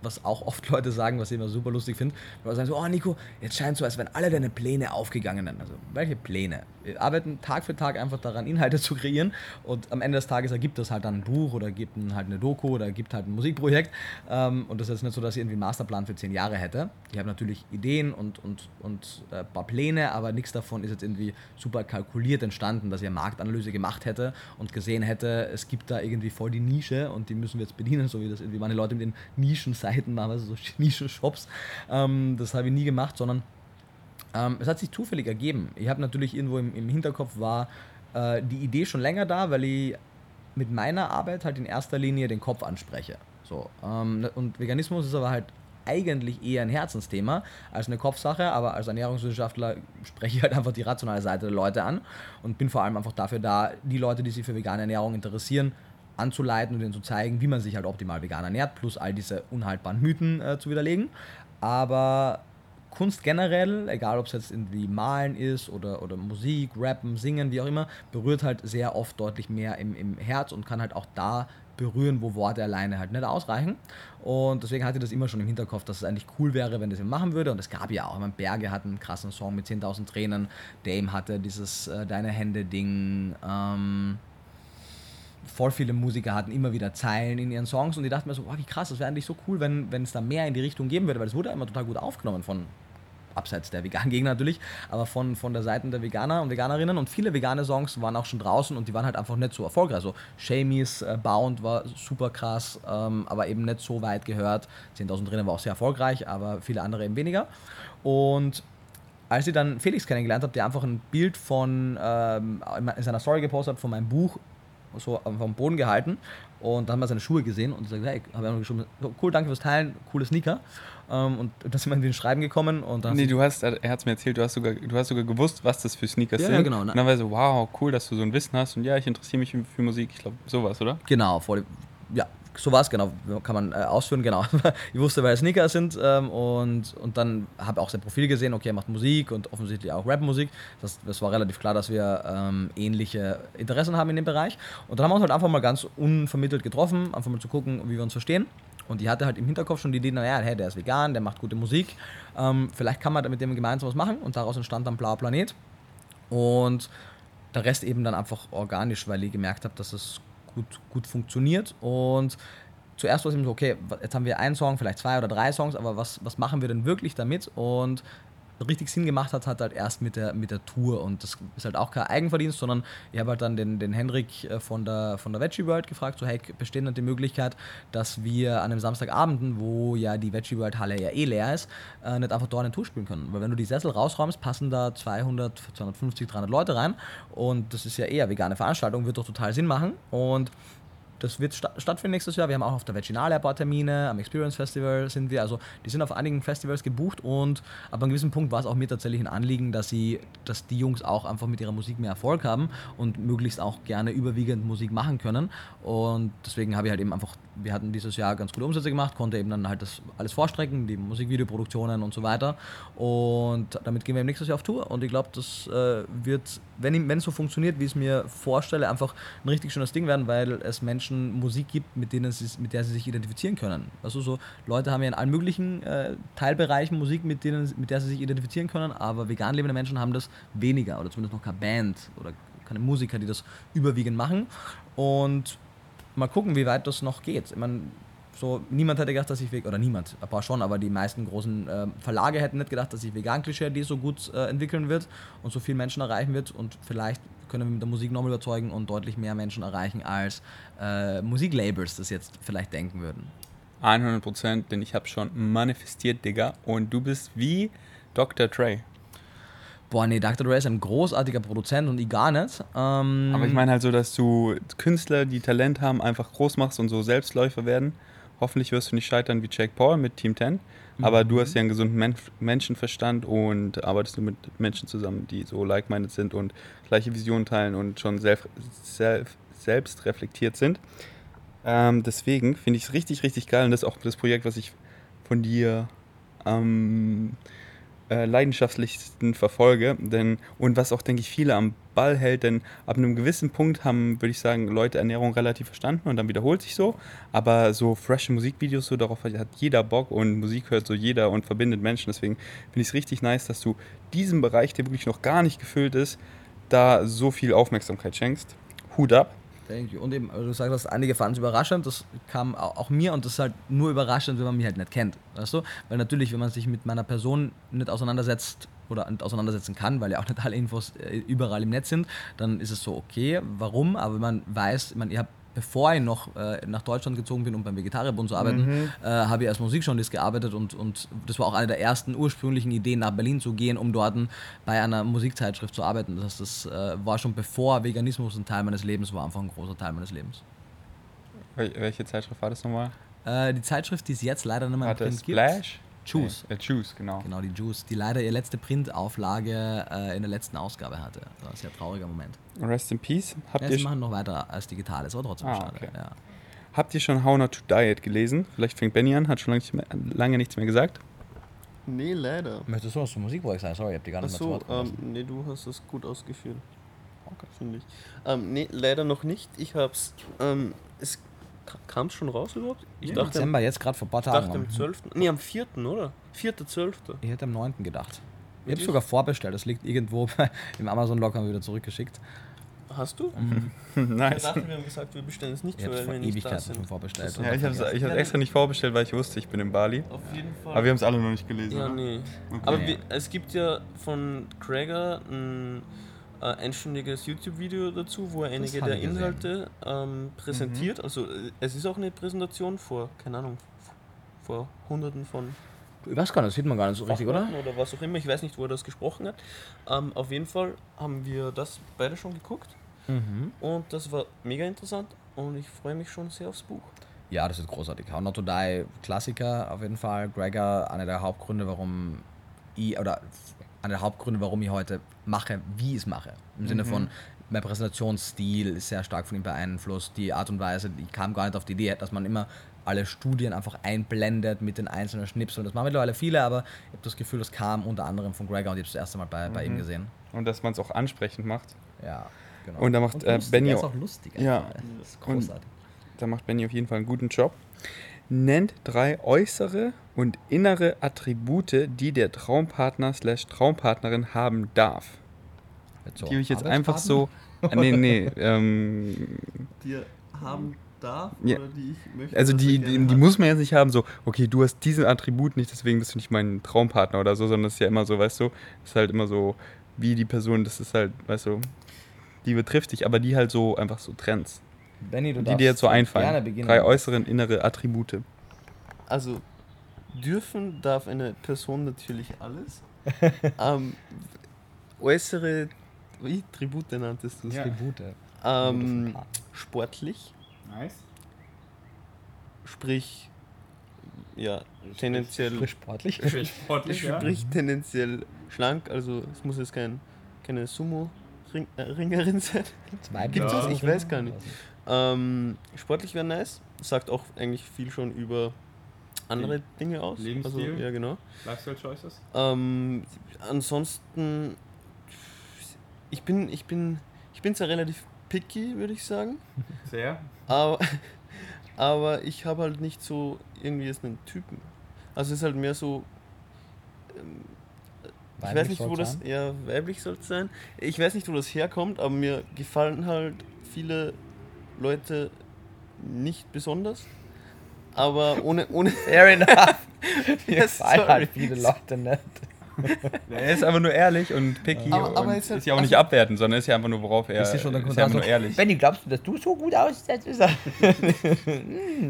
was auch oft Leute sagen, was ich immer super lustig finde, sie sagen so, oh Nico, jetzt scheint so, als wären alle deine Pläne aufgegangen. Also, welche Pläne? Wir arbeiten Tag für Tag einfach daran, Inhalte zu kreieren und am Ende des Tages ergibt das halt dann ein Buch oder gibt halt eine Doku oder gibt halt ein Musikprojekt. Ähm, und das ist jetzt nicht so, dass ich irgendwie einen Masterplan für zehn Jahre hätte. Ich habe natürlich Ideen und, und, und äh, ein paar Pläne, aber nichts davon ist jetzt irgendwie super kalkuliert entstanden, dass ich eine Marktanalyse gemacht hätte und gesehen hätte, es gibt da irgendwie voll die Nische und die müssen wir jetzt bedienen, so wie das irgendwie meine Leute mit den Nischenseiten also so Nischenshops. Ähm, das habe ich nie gemacht, sondern ähm, es hat sich zufällig ergeben. Ich habe natürlich irgendwo im, im Hinterkopf war äh, die Idee schon länger da, weil ich mit meiner Arbeit halt in erster Linie den Kopf anspreche. So, ähm, und Veganismus ist aber halt eigentlich eher ein Herzensthema als eine Kopfsache, aber als Ernährungswissenschaftler spreche ich halt einfach die rationale Seite der Leute an und bin vor allem einfach dafür da, die Leute, die sich für vegane Ernährung interessieren, anzuleiten und ihnen zu zeigen, wie man sich halt optimal vegan ernährt, plus all diese unhaltbaren Mythen äh, zu widerlegen. Aber Kunst generell, egal ob es jetzt irgendwie Malen ist oder, oder Musik, Rappen, Singen, wie auch immer, berührt halt sehr oft deutlich mehr im, im Herz und kann halt auch da berühren, wo Worte alleine halt nicht ausreichen. Und deswegen hatte ich das immer schon im Hinterkopf, dass es eigentlich cool wäre, wenn das jemand machen würde. Und es gab ja auch, ich meine, Berge hatten einen krassen Song mit 10.000 Tränen, Dame hatte dieses äh, Deine Hände-Ding, ähm, voll viele Musiker hatten immer wieder Zeilen in ihren Songs und die dachten mir so, wow, wie krass, das wäre eigentlich so cool, wenn es da mehr in die Richtung geben würde, weil es wurde immer total gut aufgenommen von abseits der veganen Gegner natürlich, aber von, von der Seite der Veganer und Veganerinnen und viele vegane Songs waren auch schon draußen und die waren halt einfach nicht so erfolgreich. Also Shamies äh, Bound war super krass, ähm, aber eben nicht so weit gehört. 10.000 drinnen war auch sehr erfolgreich, aber viele andere eben weniger. Und als ich dann Felix kennengelernt habe, der einfach ein Bild von ähm, in seiner Story gepostet hat von meinem Buch so vom Boden gehalten und dann haben wir seine Schuhe gesehen und ich sagte, hey, habe ich geschrieben, so, cool, danke fürs Teilen, coole Sneaker. Ähm, und dann sind wir irgendwie ins Schreiben gekommen und dann Nee, du hast, er hat es mir erzählt, du hast, sogar, du hast sogar gewusst, was das für Sneakers Ja, sind. ja, genau, ne? Und dann war so, wow, cool, dass du so ein Wissen hast und ja, ich interessiere mich für, für Musik. Ich glaube, sowas, oder? Genau, voll. Ja, so war es, genau, kann man äh, ausführen, genau. ich wusste, wer Sneaker sind ähm, und, und dann habe auch sein Profil gesehen, okay, er macht Musik und offensichtlich auch Rap-Musik. Das, das war relativ klar, dass wir ähm, ähnliche Interessen haben in dem Bereich. Und dann haben wir uns halt einfach mal ganz unvermittelt getroffen, einfach mal zu gucken, wie wir uns verstehen. Und die hatte halt im Hinterkopf schon die Idee, naja, hey, der ist vegan, der macht gute Musik. Ähm, vielleicht kann man mit dem gemeinsam was machen. Und daraus entstand dann Blauer Planet. Und der Rest eben dann einfach organisch, weil ich gemerkt habe, dass es gut, gut funktioniert. Und zuerst war es eben so, okay, jetzt haben wir einen Song, vielleicht zwei oder drei Songs, aber was, was machen wir denn wirklich damit? Und richtig Sinn gemacht hat, hat halt erst mit der, mit der Tour. Und das ist halt auch kein Eigenverdienst, sondern ich habe halt dann den, den Henrik äh, von der, von der Veggie World gefragt, so hey, besteht denn die Möglichkeit, dass wir an einem Samstagabend, wo ja die Veggie World Halle ja eh leer ist, äh, nicht einfach dort eine Tour spielen können. Weil wenn du die Sessel rausräumst, passen da 200, 250, 300 Leute rein und das ist ja eher vegane Veranstaltung, wird doch total Sinn machen. Und das wird sta stattfinden nächstes Jahr. Wir haben auch auf der Veginale ein paar Termine, am Experience Festival sind wir. Also die sind auf einigen Festivals gebucht und ab einem gewissen Punkt war es auch mir tatsächlich ein Anliegen, dass sie, dass die Jungs auch einfach mit ihrer Musik mehr Erfolg haben und möglichst auch gerne überwiegend Musik machen können. Und deswegen habe ich halt eben einfach, wir hatten dieses Jahr ganz gute Umsätze gemacht, konnte eben dann halt das alles vorstrecken, die Musikvideoproduktionen und so weiter. Und damit gehen wir nächstes Jahr auf Tour. Und ich glaube, das äh, wird, wenn es so funktioniert, wie ich es mir vorstelle, einfach ein richtig schönes Ding werden, weil es Menschen Menschen Musik gibt, mit, denen sie, mit der sie sich identifizieren können. Also so Leute haben ja in allen möglichen äh, Teilbereichen Musik, mit, denen, mit der sie sich identifizieren können, aber vegan lebende Menschen haben das weniger oder zumindest noch keine Band oder keine Musiker, die das überwiegend machen. Und mal gucken, wie weit das noch geht. Ich meine, so, niemand hätte gedacht, dass ich oder niemand, ein paar schon, aber die meisten großen äh, Verlage hätten nicht gedacht, dass sich Vegan-Klischee so gut äh, entwickeln wird und so viele Menschen erreichen wird und vielleicht können wir mit der Musik nochmal überzeugen und deutlich mehr Menschen erreichen, als äh, Musiklabels das jetzt vielleicht denken würden. 100 Prozent, denn ich habe schon manifestiert, Digga. Und du bist wie Dr. Dre. Boah, nee, Dr. Dre ist ein großartiger Produzent und ich gar nicht. Ähm Aber ich meine halt so, dass du Künstler, die Talent haben, einfach groß machst und so Selbstläufer werden. Hoffentlich wirst du nicht scheitern wie Jake Paul mit Team 10. Aber mhm. du hast ja einen gesunden Men Menschenverstand und arbeitest du mit Menschen zusammen, die so like-minded sind und gleiche Visionen teilen und schon self, self, selbst reflektiert sind. Ähm, deswegen finde ich es richtig, richtig geil und das ist auch das Projekt, was ich von dir am äh, leidenschaftlichsten verfolge. Denn, und was auch, denke ich, viele am Ball hält, denn ab einem gewissen Punkt haben, würde ich sagen, Leute Ernährung relativ verstanden und dann wiederholt sich so. Aber so frische Musikvideos, so darauf hat jeder Bock und Musik hört so jeder und verbindet Menschen. Deswegen finde ich es richtig nice, dass du diesem Bereich, der wirklich noch gar nicht gefüllt ist, da so viel Aufmerksamkeit schenkst. Hut ab. Thank you. Und eben, du sagst, einige fanden es überraschend, das kam auch mir und das ist halt nur überraschend, wenn man mich halt nicht kennt. Weißt du? Weil natürlich, wenn man sich mit meiner Person nicht auseinandersetzt oder nicht auseinandersetzen kann, weil ja auch nicht alle Infos äh, überall im Netz sind, dann ist es so okay, warum, aber wenn man weiß, ich meine, ihr habt bevor ich noch äh, nach Deutschland gezogen bin, um beim Vegetarierbund zu arbeiten, mhm. äh, habe ich als Musikjournalist gearbeitet und, und das war auch eine der ersten ursprünglichen Ideen, nach Berlin zu gehen, um dort bei einer Musikzeitschrift zu arbeiten. Das, heißt, das äh, war schon bevor Veganismus ein Teil meines Lebens war, einfach ein großer Teil meines Lebens. Welche Zeitschrift war das nochmal? Äh, die Zeitschrift, die es jetzt leider nicht mehr im Print Splash? Juice. Äh, Juice, genau. Genau, die Juice, die leider ihre letzte Printauflage äh, in der letzten Ausgabe hatte. Das war ein sehr trauriger Moment. Rest in Peace. Habt ja, sie machen noch weiter als digitales, aber trotzdem ah, schade. Okay. Ja. Habt ihr schon How Not to Diet gelesen? Vielleicht fängt Benny an, hat schon lange, nicht mehr, lange nichts mehr gesagt. Nee, leider. Möchtest du was zum Musikprojekt sagen? Sorry, ich hab die gar nicht Achso, mehr zu Wort ähm, Nee, du hast das gut ausgeführt. Okay. Finde ich. Ähm, nee, leider noch nicht. Ich hab's. Ähm, es Kam es schon raus überhaupt? Ich ja, dachte, Dezember, jetzt gerade vor ein paar Tagen. Ich dachte am 12. Nee, am 4. oder? 4.12. Ich hätte am 9. gedacht. Ich habe sogar vorbestellt. Das liegt irgendwo im Amazon-Locker wieder zurückgeschickt. Hast du? Mhm. nice. Ich dachte, wir haben gesagt, wir bestellen es nicht, ich weil wir Ewigkeiten schon vorbestellt. Ja, ich habe es extra nicht vorbestellt, weil ich wusste, ich bin in Bali. Auf jeden Fall. Aber wir haben es alle noch nicht gelesen. Ja, oder? nee. Okay. Aber wir, es gibt ja von Gregor ein äh, einstündiges YouTube-Video dazu, wo er einige der Inhalte ähm, präsentiert. Mhm. Also äh, es ist auch eine Präsentation vor, keine Ahnung, vor hunderten von. Ich weiß gar nicht, das sieht man gar nicht so richtig, oder? Oder was auch immer, ich weiß nicht, wo er das gesprochen hat. Ähm, auf jeden Fall haben wir das beide schon geguckt. Mhm. Und das war mega interessant und ich freue mich schon sehr aufs Buch. Ja, das ist großartig. How Not to Die, Klassiker auf jeden Fall. Gregor, einer der Hauptgründe, warum ich, oder einer der Hauptgründe, warum ich heute mache, wie ich es mache. Im mhm. Sinne von, mein Präsentationsstil ist sehr stark von ihm beeinflusst. Die Art und Weise, ich kam gar nicht auf die Idee, dass man immer alle Studien einfach einblendet mit den einzelnen Schnipseln. Das machen mittlerweile viele, aber ich habe das Gefühl, das kam unter anderem von Gregor und ich habe das erste Mal bei, bei ihm Mhm. gesehen. Und dass man es auch ansprechend macht. Ja, genau. Und da macht, äh, lustig, Benny ist auch- lustig. Ja. Das ist Und- großartig. Da macht Benny auf jeden Fall einen guten Job. Nennt drei äußere und innere Attribute, die der Traumpartner slash Traumpartnerin haben darf. Jetzt so die ich jetzt einfach so. Ah, nee, nee. Ähm, Die haben darf Ja. oder die ich möchte. also die, die, die muss man jetzt nicht haben, so, okay, du hast diesen Attribut nicht, deswegen bist du nicht mein Traumpartner oder so, sondern es ist ja immer so, weißt du, es ist halt immer so, wie die Person, das ist halt, weißt du, die betrifft dich, aber die halt so einfach so Trends. Benny, du Die dir jetzt so gerne einfallen. beginnen. Drei äußere und innere Attribute. Also, dürfen darf eine Person natürlich alles. ähm, äußere, wie Tribute nanntest du es? Ja. Tribute. Ähm, sportlich, Nice. sprich, ja, tendenziell, Frisch sportlich. Sportlich, sprich tendenziell schlank, also es muss jetzt kein, keine Sumo-Ringerin sein. Zwei Gibt's das? Ich weiß gar nicht. Ähm, sportlich wäre nice, sagt auch eigentlich viel schon über andere Dinge aus. Lebensstil? Also, ja, genau. Lifestyle Choices? Ähm, ansonsten, ich bin, ich bin, ich bin zwar relativ picky, würde ich sagen, Sehr. aber, aber ich habe halt nicht so irgendwie jetzt einen Typen. Also es ist halt mehr so, ähm, ich weiß Weiblich nicht, wo das, sein? ja, weiblich soll es sein. Ich weiß nicht, wo das herkommt, aber mir gefallen halt viele Leute nicht besonders. Aber ohne, ohne, Fair enough. Mir Yes, gefallen halt viele Leute nicht. Er ist aber nur ehrlich und picky Aber- aber und jetzt halt- ist ja auch nicht also- abwertend, sondern ist ja einfach nur, worauf er Ist ja schon ist ja einfach also, nur ehrlich. Benny, glaubst du, dass du so gut aussiehst? Ist er-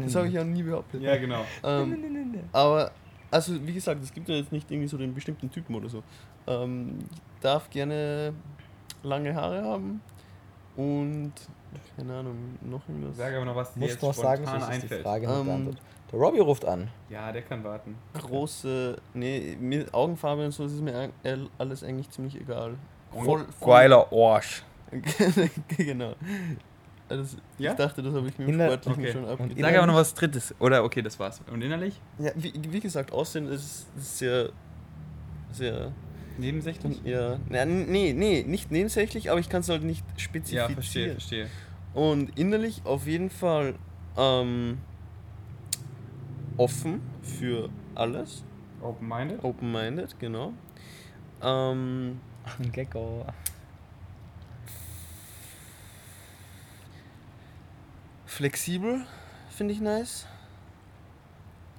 das habe ich ja nie behauptet. Ja, genau. Ähm, aber, also wie gesagt, es gibt ja jetzt nicht irgendwie so den bestimmten Typen oder so. Ähm, darf gerne lange Haare haben und, keine Ahnung, noch irgendwas. Sag aber noch, was dir Musst jetzt noch sagen, sonst ist die einfällt. Frage nicht Ähm, beantwortet. Der Robbie ruft an. Ja, der kann warten. Große, nee, mir, Augenfarbe und so, ist mir alles eigentlich ziemlich egal. Voll, Geiler Arsch. genau. Also, Ja? Ich dachte, das habe ich mit dem In der- Sportlichen okay. schon abgegeben. Sag aber noch was Drittes. Oder okay, das war's. Und innerlich? Ja, wie, wie gesagt, Aussehen ist sehr, sehr Nebensächlich? Ja, na, nee, nee, nicht nebensächlich, aber ich kann es halt nicht Ja, spezifizieren. verstehe, verstehe. Und innerlich auf jeden Fall ähm, offen für alles, Open-minded? open-minded, genau. Ähm, Ein Gecko. Flexibel finde ich nice.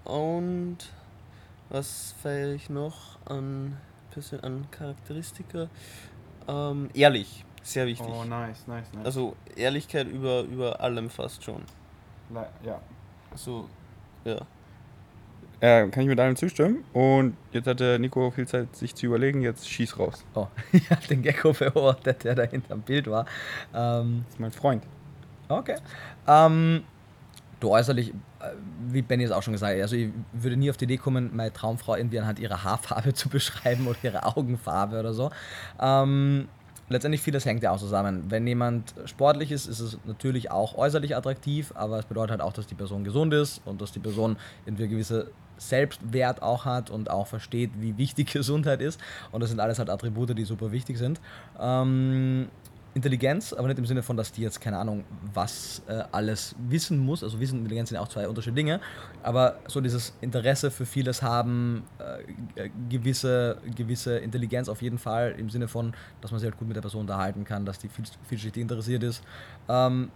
Und was feiere ich noch an, Persön an Charakteristika? Ähm, ehrlich, sehr wichtig. Oh, nice, nice, nice. Also Ehrlichkeit über, über allem fast schon. Le- ja. Also, ja. Äh, kann ich mit allem zustimmen. Und jetzt hatte Nico viel Zeit, sich zu überlegen. Jetzt schieß raus. Oh, ich habe den Gecko beobachtet, der da hinterm Bild war. Ähm, Das ist mein Freund. Okay. Ähm, du äußerlich, äh, wie Benny es auch schon gesagt hat, also ich würde nie auf die Idee kommen, meine Traumfrau irgendwie anhand ihrer Haarfarbe zu beschreiben oder ihre Augenfarbe oder so. Ähm, letztendlich vieles hängt ja auch zusammen. Wenn jemand sportlich ist, ist es natürlich auch äußerlich attraktiv, aber es bedeutet halt auch, dass die Person gesund ist und dass die Person irgendwie gewisse Selbstwert auch hat und auch versteht, wie wichtig Gesundheit ist. Und das sind alles halt Attribute, die super wichtig sind. Ähm, Intelligenz, aber nicht im Sinne von, dass die jetzt keine Ahnung, was äh, alles wissen muss. Also Wissen und Intelligenz sind auch zwei unterschiedliche Dinge. Aber so dieses Interesse für vieles haben, äh, äh, gewisse, gewisse Intelligenz auf jeden Fall im Sinne von, dass man sich halt gut mit der Person unterhalten kann, dass die viel, vielschichtig interessiert ist. Ähm,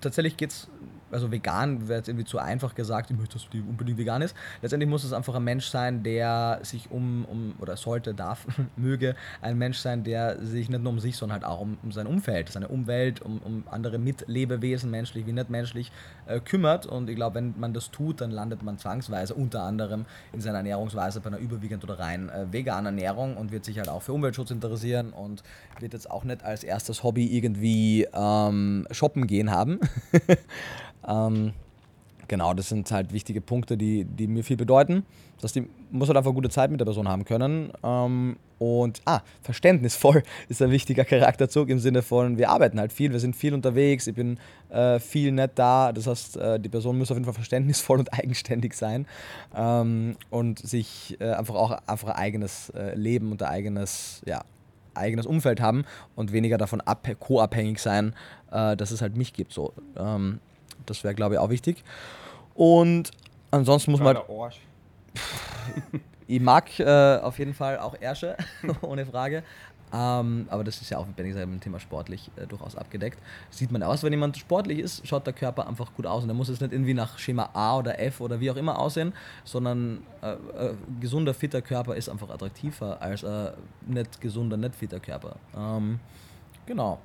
tatsächlich geht es, also vegan wäre jetzt irgendwie zu einfach gesagt, ich möchte, dass die unbedingt vegan ist. Letztendlich muss es einfach ein Mensch sein, der sich um, um oder sollte, darf, möge ein Mensch sein, der sich nicht nur um sich, sondern halt auch um, um sein Umfeld, seine Umwelt, um, um andere Mitlebewesen, menschlich wie nicht menschlich, äh, kümmert. Und ich glaube, wenn man das tut, dann landet man zwangsweise unter anderem in seiner Ernährungsweise bei einer überwiegend oder rein äh, veganen Ernährung und wird sich halt auch für Umweltschutz interessieren und wird jetzt auch nicht als erstes Hobby irgendwie ähm, shoppen gehen haben. ähm, genau, das sind halt wichtige Punkte, die, die mir viel bedeuten. Dass die muss halt einfach gute Zeit mit der Person haben können. Ähm, und ah, verständnisvoll ist ein wichtiger Charakterzug im Sinne von, wir arbeiten halt viel, wir sind viel unterwegs, ich bin äh, viel nicht da. Das heißt, äh, die Person muss auf jeden Fall verständnisvoll und eigenständig sein ähm, und sich äh, einfach auch einfach ein eigenes äh, Leben und ein eigenes, ja, eigenes Umfeld haben und weniger davon co-abhängig sein, äh, dass es halt mich gibt. So. Ähm, das wäre, glaube ich, auch wichtig. Und ansonsten muss man. Halt ich mag äh, auf jeden Fall auch Ärsche, ohne Frage. Ähm, aber das ist ja auch mit Benny beim Thema sportlich äh, durchaus abgedeckt. Sieht man aus, wenn jemand sportlich ist, schaut der Körper einfach gut aus. Und der muss jetzt nicht irgendwie nach Schema A oder F oder wie auch immer aussehen, sondern äh, äh, gesunder, fitter Körper ist einfach attraktiver als ein nicht gesunder, nicht fitter Körper. Ähm, genau.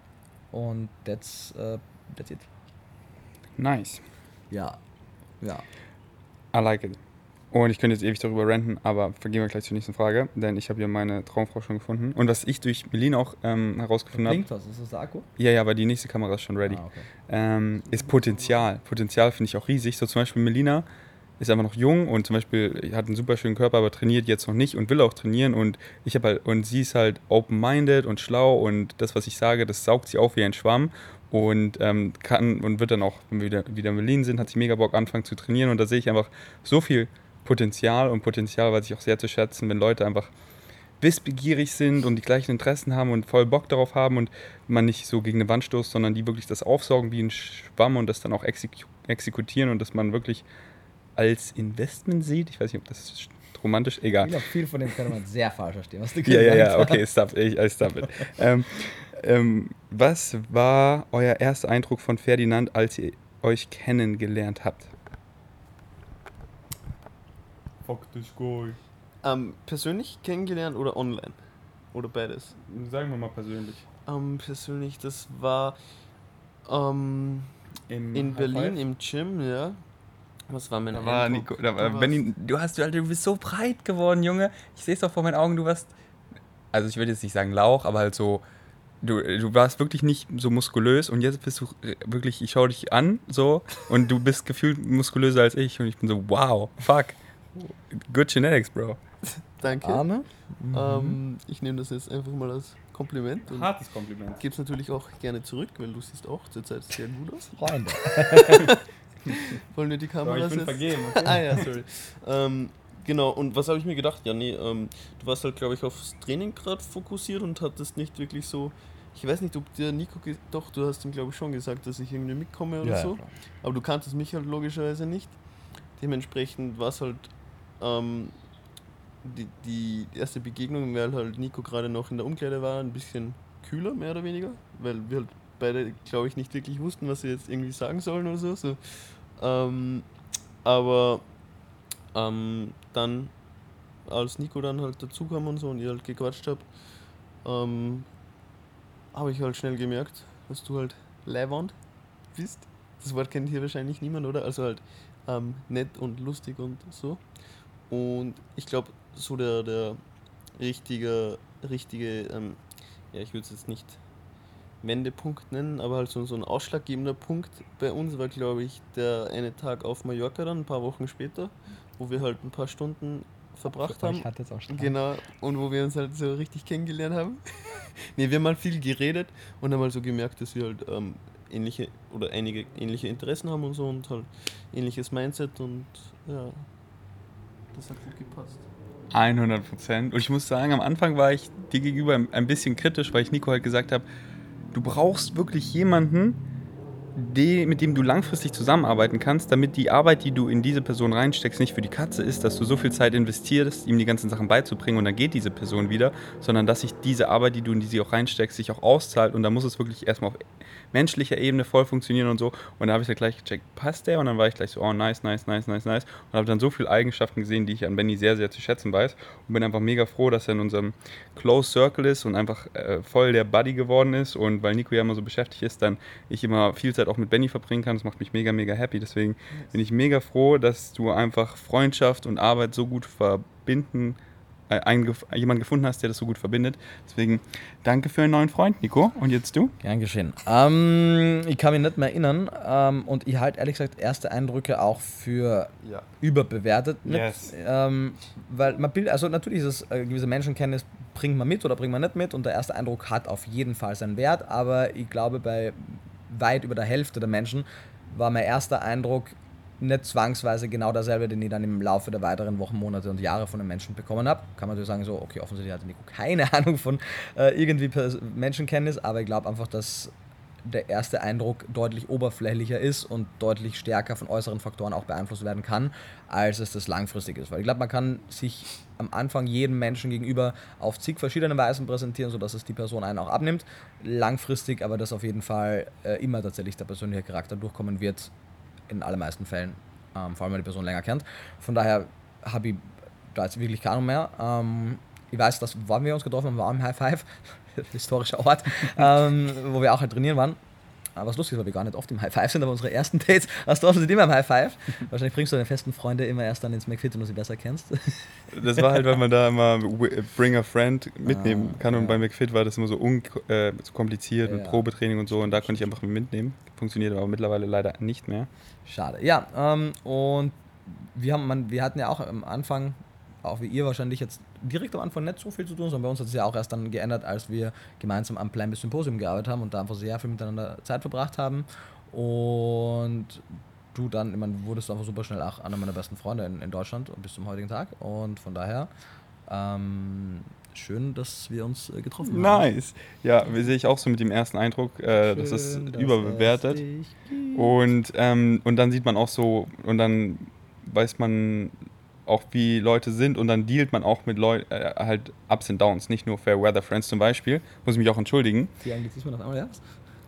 Und that's, uh, that's it. Nice. Ja. Ja. I like it. Und ich könnte jetzt ewig darüber ranten, aber vergehen wir gleich zur nächsten Frage, denn ich habe hier meine Traumfrau schon gefunden. Und was ich durch Melina auch ähm, herausgefunden habe. Klingt was, ist das der Akku? Ja, ja, aber die nächste Kamera ist schon ready. Ah, okay. ähm, ist Potenzial. Potenzial finde ich auch riesig. So zum Beispiel Melina ist einfach noch jung und zum Beispiel hat einen super schönen Körper, aber trainiert jetzt noch nicht und will auch trainieren. Und ich habe halt, und sie ist halt open-minded und schlau und das, was ich sage, das saugt sie auf wie ein Schwamm und ähm, kann und wird dann auch, wenn wir wieder, wieder in Berlin sind, hat sie mega Bock anfangen zu trainieren und da sehe ich einfach so viel Potenzial und Potenzial weiß ich auch sehr zu schätzen, wenn Leute einfach wissbegierig sind und die gleichen Interessen haben und voll Bock darauf haben und man nicht so gegen eine Wand stoßt, sondern die wirklich das aufsaugen wie ein Schwamm und das dann auch exekutieren und dass man wirklich als Investment sieht. Ich weiß nicht, ob das romantisch, egal. Ich glaube, viel von dem kann man sehr falsch verstehen, was du gesagt hast. Ja, ja, ja, okay, stop, ich, I stop it. ähm, ähm, was war euer erster Eindruck von Ferdinand, als ihr euch kennengelernt habt? Fuck this guy. Ähm, persönlich kennengelernt oder online? Oder beides? Sagen wir mal persönlich. Ähm, persönlich, das war ähm, in Berlin im Gym, ja. Was war mein da war Nico, da war Benny, du hast du bist so breit geworden, Junge. Ich sehe es doch vor meinen Augen, du warst also ich würde jetzt nicht sagen Lauch, aber halt so du, du warst wirklich nicht so muskulös und jetzt bist du wirklich, ich schaue dich an so und du bist gefühlt muskulöser als ich und ich bin so wow, fuck. Good Genetics, Bro. Danke. Arme. Mhm. Ähm, ich nehme das jetzt einfach mal als Kompliment. Hartes Kompliment. Gebe es natürlich auch gerne zurück, weil du siehst auch zurzeit sehr gut aus. Freunde. Wollen wir die Kamera jetzt? Vergeben, okay. ah ja, sorry. ähm, genau, und was habe ich mir gedacht? Ja, nee, ähm, du warst halt, glaube ich, aufs Training gerade fokussiert und hattest nicht wirklich so. Ich weiß nicht, ob dir Nico. Doch, du hast ihm, glaube ich, schon gesagt, dass ich irgendwie mitkomme oder ja, so. Ja, Aber du kanntest mich halt logischerweise nicht. Dementsprechend war es halt ähm, die, die erste Begegnung, weil halt Nico gerade noch in der Umkleide war, ein bisschen kühler, mehr oder weniger, weil wir halt beide, glaube ich, nicht wirklich wussten, was sie jetzt irgendwie sagen sollen oder so. so. Ähm, aber ähm, dann, als Nico dann halt dazu kam und so und ihr halt gequatscht habt, ähm, habe ich halt schnell gemerkt, dass du halt Leihwand bist. Das Wort kennt hier wahrscheinlich niemand, oder? Also halt ähm, nett und lustig und so. Und ich glaube, so der, der richtige, richtige, ähm, ja, ich würde es jetzt nicht Wendepunkt nennen, aber halt so, so ein ausschlaggebender Punkt bei uns war, glaube ich, der eine Tag auf Mallorca dann, ein paar Wochen später, wo wir halt ein paar Stunden verbracht haben. Hat jetzt auch genau, und wo wir uns halt so richtig kennengelernt haben. ne, wir haben mal viel geredet und haben mal so gemerkt, dass wir halt ähm, ähnliche oder einige ähnliche Interessen haben und so und halt ähnliches Mindset und ja, das hat gut gepasst. 100 Prozent. Und ich muss sagen, am Anfang war ich dir gegenüber ein bisschen kritisch, weil ich Nico halt gesagt habe, du brauchst wirklich jemanden, die, mit dem du langfristig zusammenarbeiten kannst, damit die Arbeit, die du in diese Person reinsteckst, nicht für die Katze ist, dass du so viel Zeit investierst, ihm die ganzen Sachen beizubringen und dann geht diese Person wieder, sondern dass sich diese Arbeit, die du in die sie auch reinsteckst, sich auch auszahlt und da muss es wirklich erstmal auf menschlicher Ebene voll funktionieren und so. Und da habe ich dann gleich gecheckt, passt der? Und dann war ich gleich so, oh nice, nice, nice, nice, nice. Und habe dann so viele Eigenschaften gesehen, die ich an Benny sehr, sehr zu schätzen weiß. Und bin einfach mega froh, dass er in unserem Close Circle ist und einfach äh, voll der Buddy geworden ist. Und weil Nico ja immer so beschäftigt ist, dann ich immer viel Zeit auch mit Benny verbringen kann. Das macht mich mega, mega happy. Deswegen bin ich mega froh, dass du einfach Freundschaft und Arbeit so gut verbinden äh, einen, jemanden gefunden hast, der das so gut verbindet. Deswegen danke für einen neuen Freund, Nico. Und jetzt du? Gern geschehen. Ähm, ich kann mich nicht mehr erinnern ähm, und ich halte ehrlich gesagt erste Eindrücke auch für Ja. überbewertet. Mit, Yes. ähm, weil man bildet, also natürlich ist es äh, gewisse Menschenkenntnis bringt man mit oder bringt man nicht mit und der erste Eindruck hat auf jeden Fall seinen Wert, aber ich glaube bei weit über der Hälfte der Menschen war mein erster Eindruck nicht zwangsweise genau derselbe, den ich dann im Laufe der weiteren Wochen, Monate und Jahre von den Menschen bekommen habe. Kann man natürlich sagen, so, okay, offensichtlich hatte Nico keine Ahnung von äh, irgendwie Menschenkenntnis, aber ich glaube einfach, dass der erste Eindruck deutlich oberflächlicher ist und deutlich stärker von äußeren Faktoren auch beeinflusst werden kann, als es das langfristig ist. Weil ich glaube, man kann sich am Anfang jedem Menschen gegenüber auf zig verschiedene Weisen präsentieren, sodass es die Person einen auch abnimmt. Langfristig aber das auf jeden Fall äh, immer tatsächlich der persönliche Charakter durchkommen wird, in allermeisten Fällen, ähm, vor allem wenn die Person länger kennt. Von daher habe ich da jetzt wirklich keine mehr. Ähm, ich weiß, dass wann wir uns getroffen haben, war im High Five, historischer Ort, ähm, wo wir auch halt trainieren waren. Aber was lustig ist, weil wir gar nicht oft im High Five sind, aber unsere ersten Dates hast du sind immer im High Five. Wahrscheinlich bringst du deine festen Freunde immer erst dann ins McFit, wenn du sie besser kennst. Das war halt, weil man da immer wi- Bring a Friend mitnehmen Ah, kann. Und ja. bei McFit war das immer so, äh, so kompliziert mit Ja. Probetraining und so. Und da konnte ich einfach mitnehmen. Funktioniert aber mittlerweile leider nicht mehr. Schade. Ja, ähm, und wir, haben, man, wir hatten ja auch am Anfang, auch wie ihr wahrscheinlich jetzt direkt am Anfang nicht so viel zu tun, sondern bei uns hat es ja auch erst dann geändert, als wir gemeinsam am Plan bis Symposium gearbeitet haben und da einfach sehr viel miteinander Zeit verbracht haben. Und du dann, ich meine, wurdest du einfach super schnell auch einer meiner besten Freunde in, in Deutschland bis zum heutigen Tag. Und von daher, ähm, schön, dass wir uns äh, getroffen haben. Nice. Ja, wie sehe ich auch so mit dem ersten Eindruck. Äh, das ist Schön, dass überbewertet. Und, ähm, und dann sieht man auch so, und dann weiß man auch, wie Leute sind und dann dealt man auch mit Leuten, äh, halt Ups und Downs, nicht nur Fair Weather Friends zum Beispiel, muss ich mich auch entschuldigen. Die Anglizismen auf einmal, ja?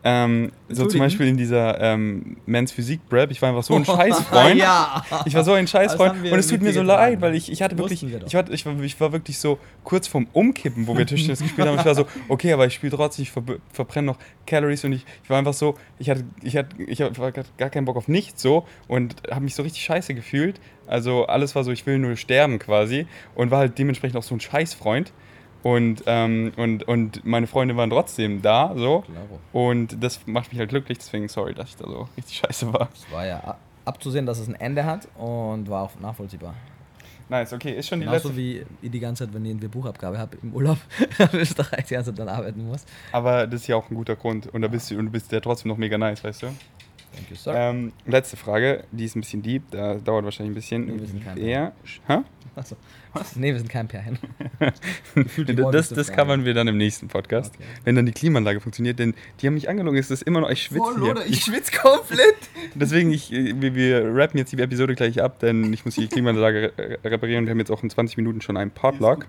Ähm, so zum? Beispiel in dieser ähm, Men's Physik Prep, ich war einfach so ein Scheißfreund. ja! Ich war so ein Scheißfreund und es tut mir so leid, weil ich, ich hatte wirklich, wir ich war, ich, war, ich war wirklich so kurz vorm Umkippen, wo wir Tischtennis gespielt haben. Ich war so, okay, aber ich spiele trotzdem, ich ver verbrenne noch Calories und ich, ich war einfach so, ich hatte, ich hatte, ich hatte gar keinen Bock auf nichts so und habe mich so richtig scheiße gefühlt. Also alles war so, ich will nur sterben quasi und war halt dementsprechend auch so ein Scheißfreund. Und, ähm, und, und meine Freunde waren trotzdem da, so. Klaro. Und das macht mich halt glücklich, deswegen sorry, dass ich da so richtig scheiße war. Es war ja abzusehen, dass es ein Ende hat und war auch nachvollziehbar. Nice, okay, ist schon die Genauso letzte. wie ich die ganze Zeit, wenn ich eine Buchabgabe habe im Urlaub in Österreich die ganze Zeit dann arbeiten muss. Aber das ist ja auch ein guter Grund. Und da bist du, und du bist ja trotzdem noch mega nice, weißt du? Thank you, sir. Ähm, letzte Frage, die ist ein bisschen deep, da dauert wahrscheinlich ein bisschen. Wir sind kein Wer, hä? Achso. Nee, wir sind kein Pärchen. Das, das covern wir dann im nächsten Podcast, Okay. wenn dann die Klimaanlage funktioniert, denn die haben mich angelogen, es ist immer noch, ich schwitze Voll, hier. oder? Ich schwitze komplett. Deswegen, ich, äh, wir, wir rappen jetzt die Episode gleich ab, denn ich muss die Klimaanlage re- reparieren und wir haben jetzt auch in 20 Minuten schon einen Potluck.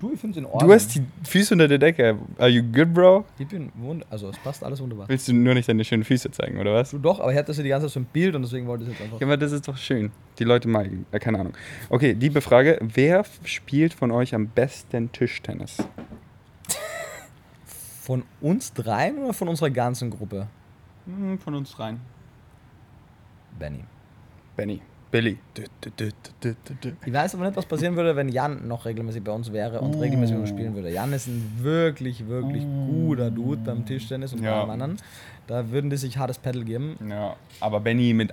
Du, ich finde es in Ordnung. Du hast die Füße unter der Decke. Are you good, bro? Ich bin wund also es passt alles wunderbar. Willst du nur nicht deine schönen Füße zeigen, oder was? Du doch, aber ich hatte das ja die ganze Zeit so ein Bild und deswegen wollte ich es jetzt einfach. Ja, aber das ist doch schön. Die Leute meiden. Äh, keine Ahnung. Okay, liebe Frage. Wer spielt von euch am besten Tischtennis? Von uns dreien oder von unserer ganzen Gruppe? Hm, von uns rein. Benny. Benny. Billy. Du, du, du, du, du, du. Ich weiß aber nicht, was passieren würde, wenn Jan noch regelmäßig bei uns wäre und regelmäßig mit uns spielen würde. Jan ist ein wirklich, wirklich guter Dude beim Tischtennis und bei Ja. allem anderen. Da würden die sich hartes Pedal geben. Ja, aber Benny mit.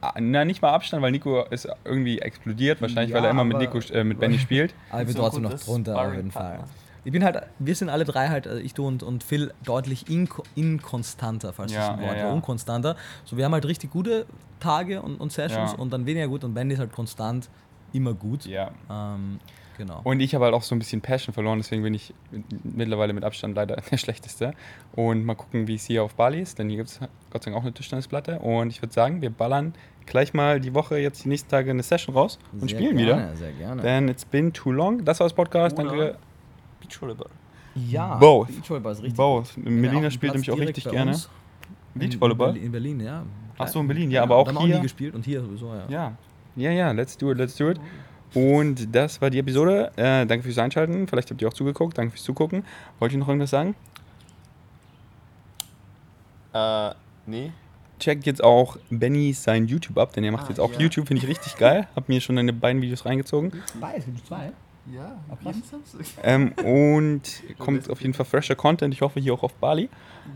ah, Na, nicht mal Abstand, weil Nico ist irgendwie explodiert. Wahrscheinlich, weil Ja, er immer mit, Nico, äh, mit Benny spielt. Aber ich bin trotzdem noch drunter auf jeden Fall. Ich bin halt, wir sind alle drei halt, also ich, du und, und Phil, deutlich inko inkonstanter, falls Ja, das ein Wort ja, ja. unkonstanter. So, wir haben halt richtig gute Tage und, und Sessions Ja. und dann weniger gut und Benny ist halt konstant immer gut. Ja. Ähm, genau. Und ich habe halt auch so ein bisschen Passion verloren, deswegen bin ich mittlerweile mit Abstand leider der Schlechteste. Und mal gucken, wie es hier auf Bali ist, denn hier gibt es Gott sei Dank auch eine Tischtennisplatte. Und ich würde sagen, wir ballern gleich mal die Woche, jetzt die nächsten Tage eine Session raus und Sehr spielen gerne, wieder. Sehr gerne. Denn it's been too long. Das war das Podcast. Oder- Danke. Beachvolleyball. ja, Both. Beachvolleyball ist richtig. Both. Melina einen spielt nämlich auch richtig gerne. Beachvolleyball? In, Berlin- in Berlin, ja. Ach so, in Berlin, ja, aber auch da haben hier- nie gespielt und hier sowieso, ja. Ja, ja, ja, let's do it, let's do it. Und das war die Episode. Äh, danke fürs Einschalten. Vielleicht habt ihr auch zugeguckt. Danke fürs Zugucken. Wollt ihr noch irgendwas sagen? Äh, nee. Checkt jetzt auch Benny sein YouTube ab, denn er macht Ah, jetzt auch ja. YouTube, finde ich richtig geil. Hab mir schon seine beiden Videos reingezogen. Zwei, es gibt zwei. Ja, Ab jeden Samstag. Ähm, und kommt auf jeden Fall fresher Content. Ich hoffe hier auch auf Bali.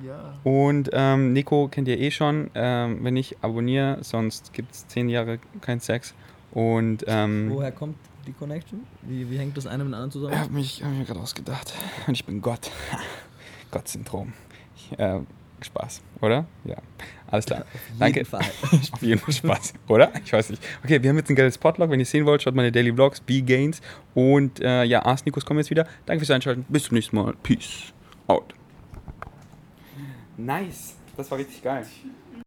Ja. Und ähm, Nico kennt ihr eh schon. Ähm, wenn nicht, abonniere, sonst gibt es zehn Jahre kein Sex. Und ähm, Woher kommt die Connection? Wie, wie hängt das eine mit dem anderen zusammen? ich habe mich hab mir gerade ausgedacht. Und ich bin Gott. Gott-Syndrom. Ich, äh, Spaß, oder? Ja. Alles klar. Auf Danke. jeden Fall. Auf jeden Fall Spaß, oder? Ich weiß nicht. Okay, wir haben jetzt ein geiles Podlog. Wenn ihr sehen wollt, schaut meine Daily Vlogs, B-Gains. Und äh, ja, Ars Nikos kommen jetzt wieder. Danke fürs Einschalten. Bis zum nächsten Mal. Peace out. Nice. Das war richtig geil.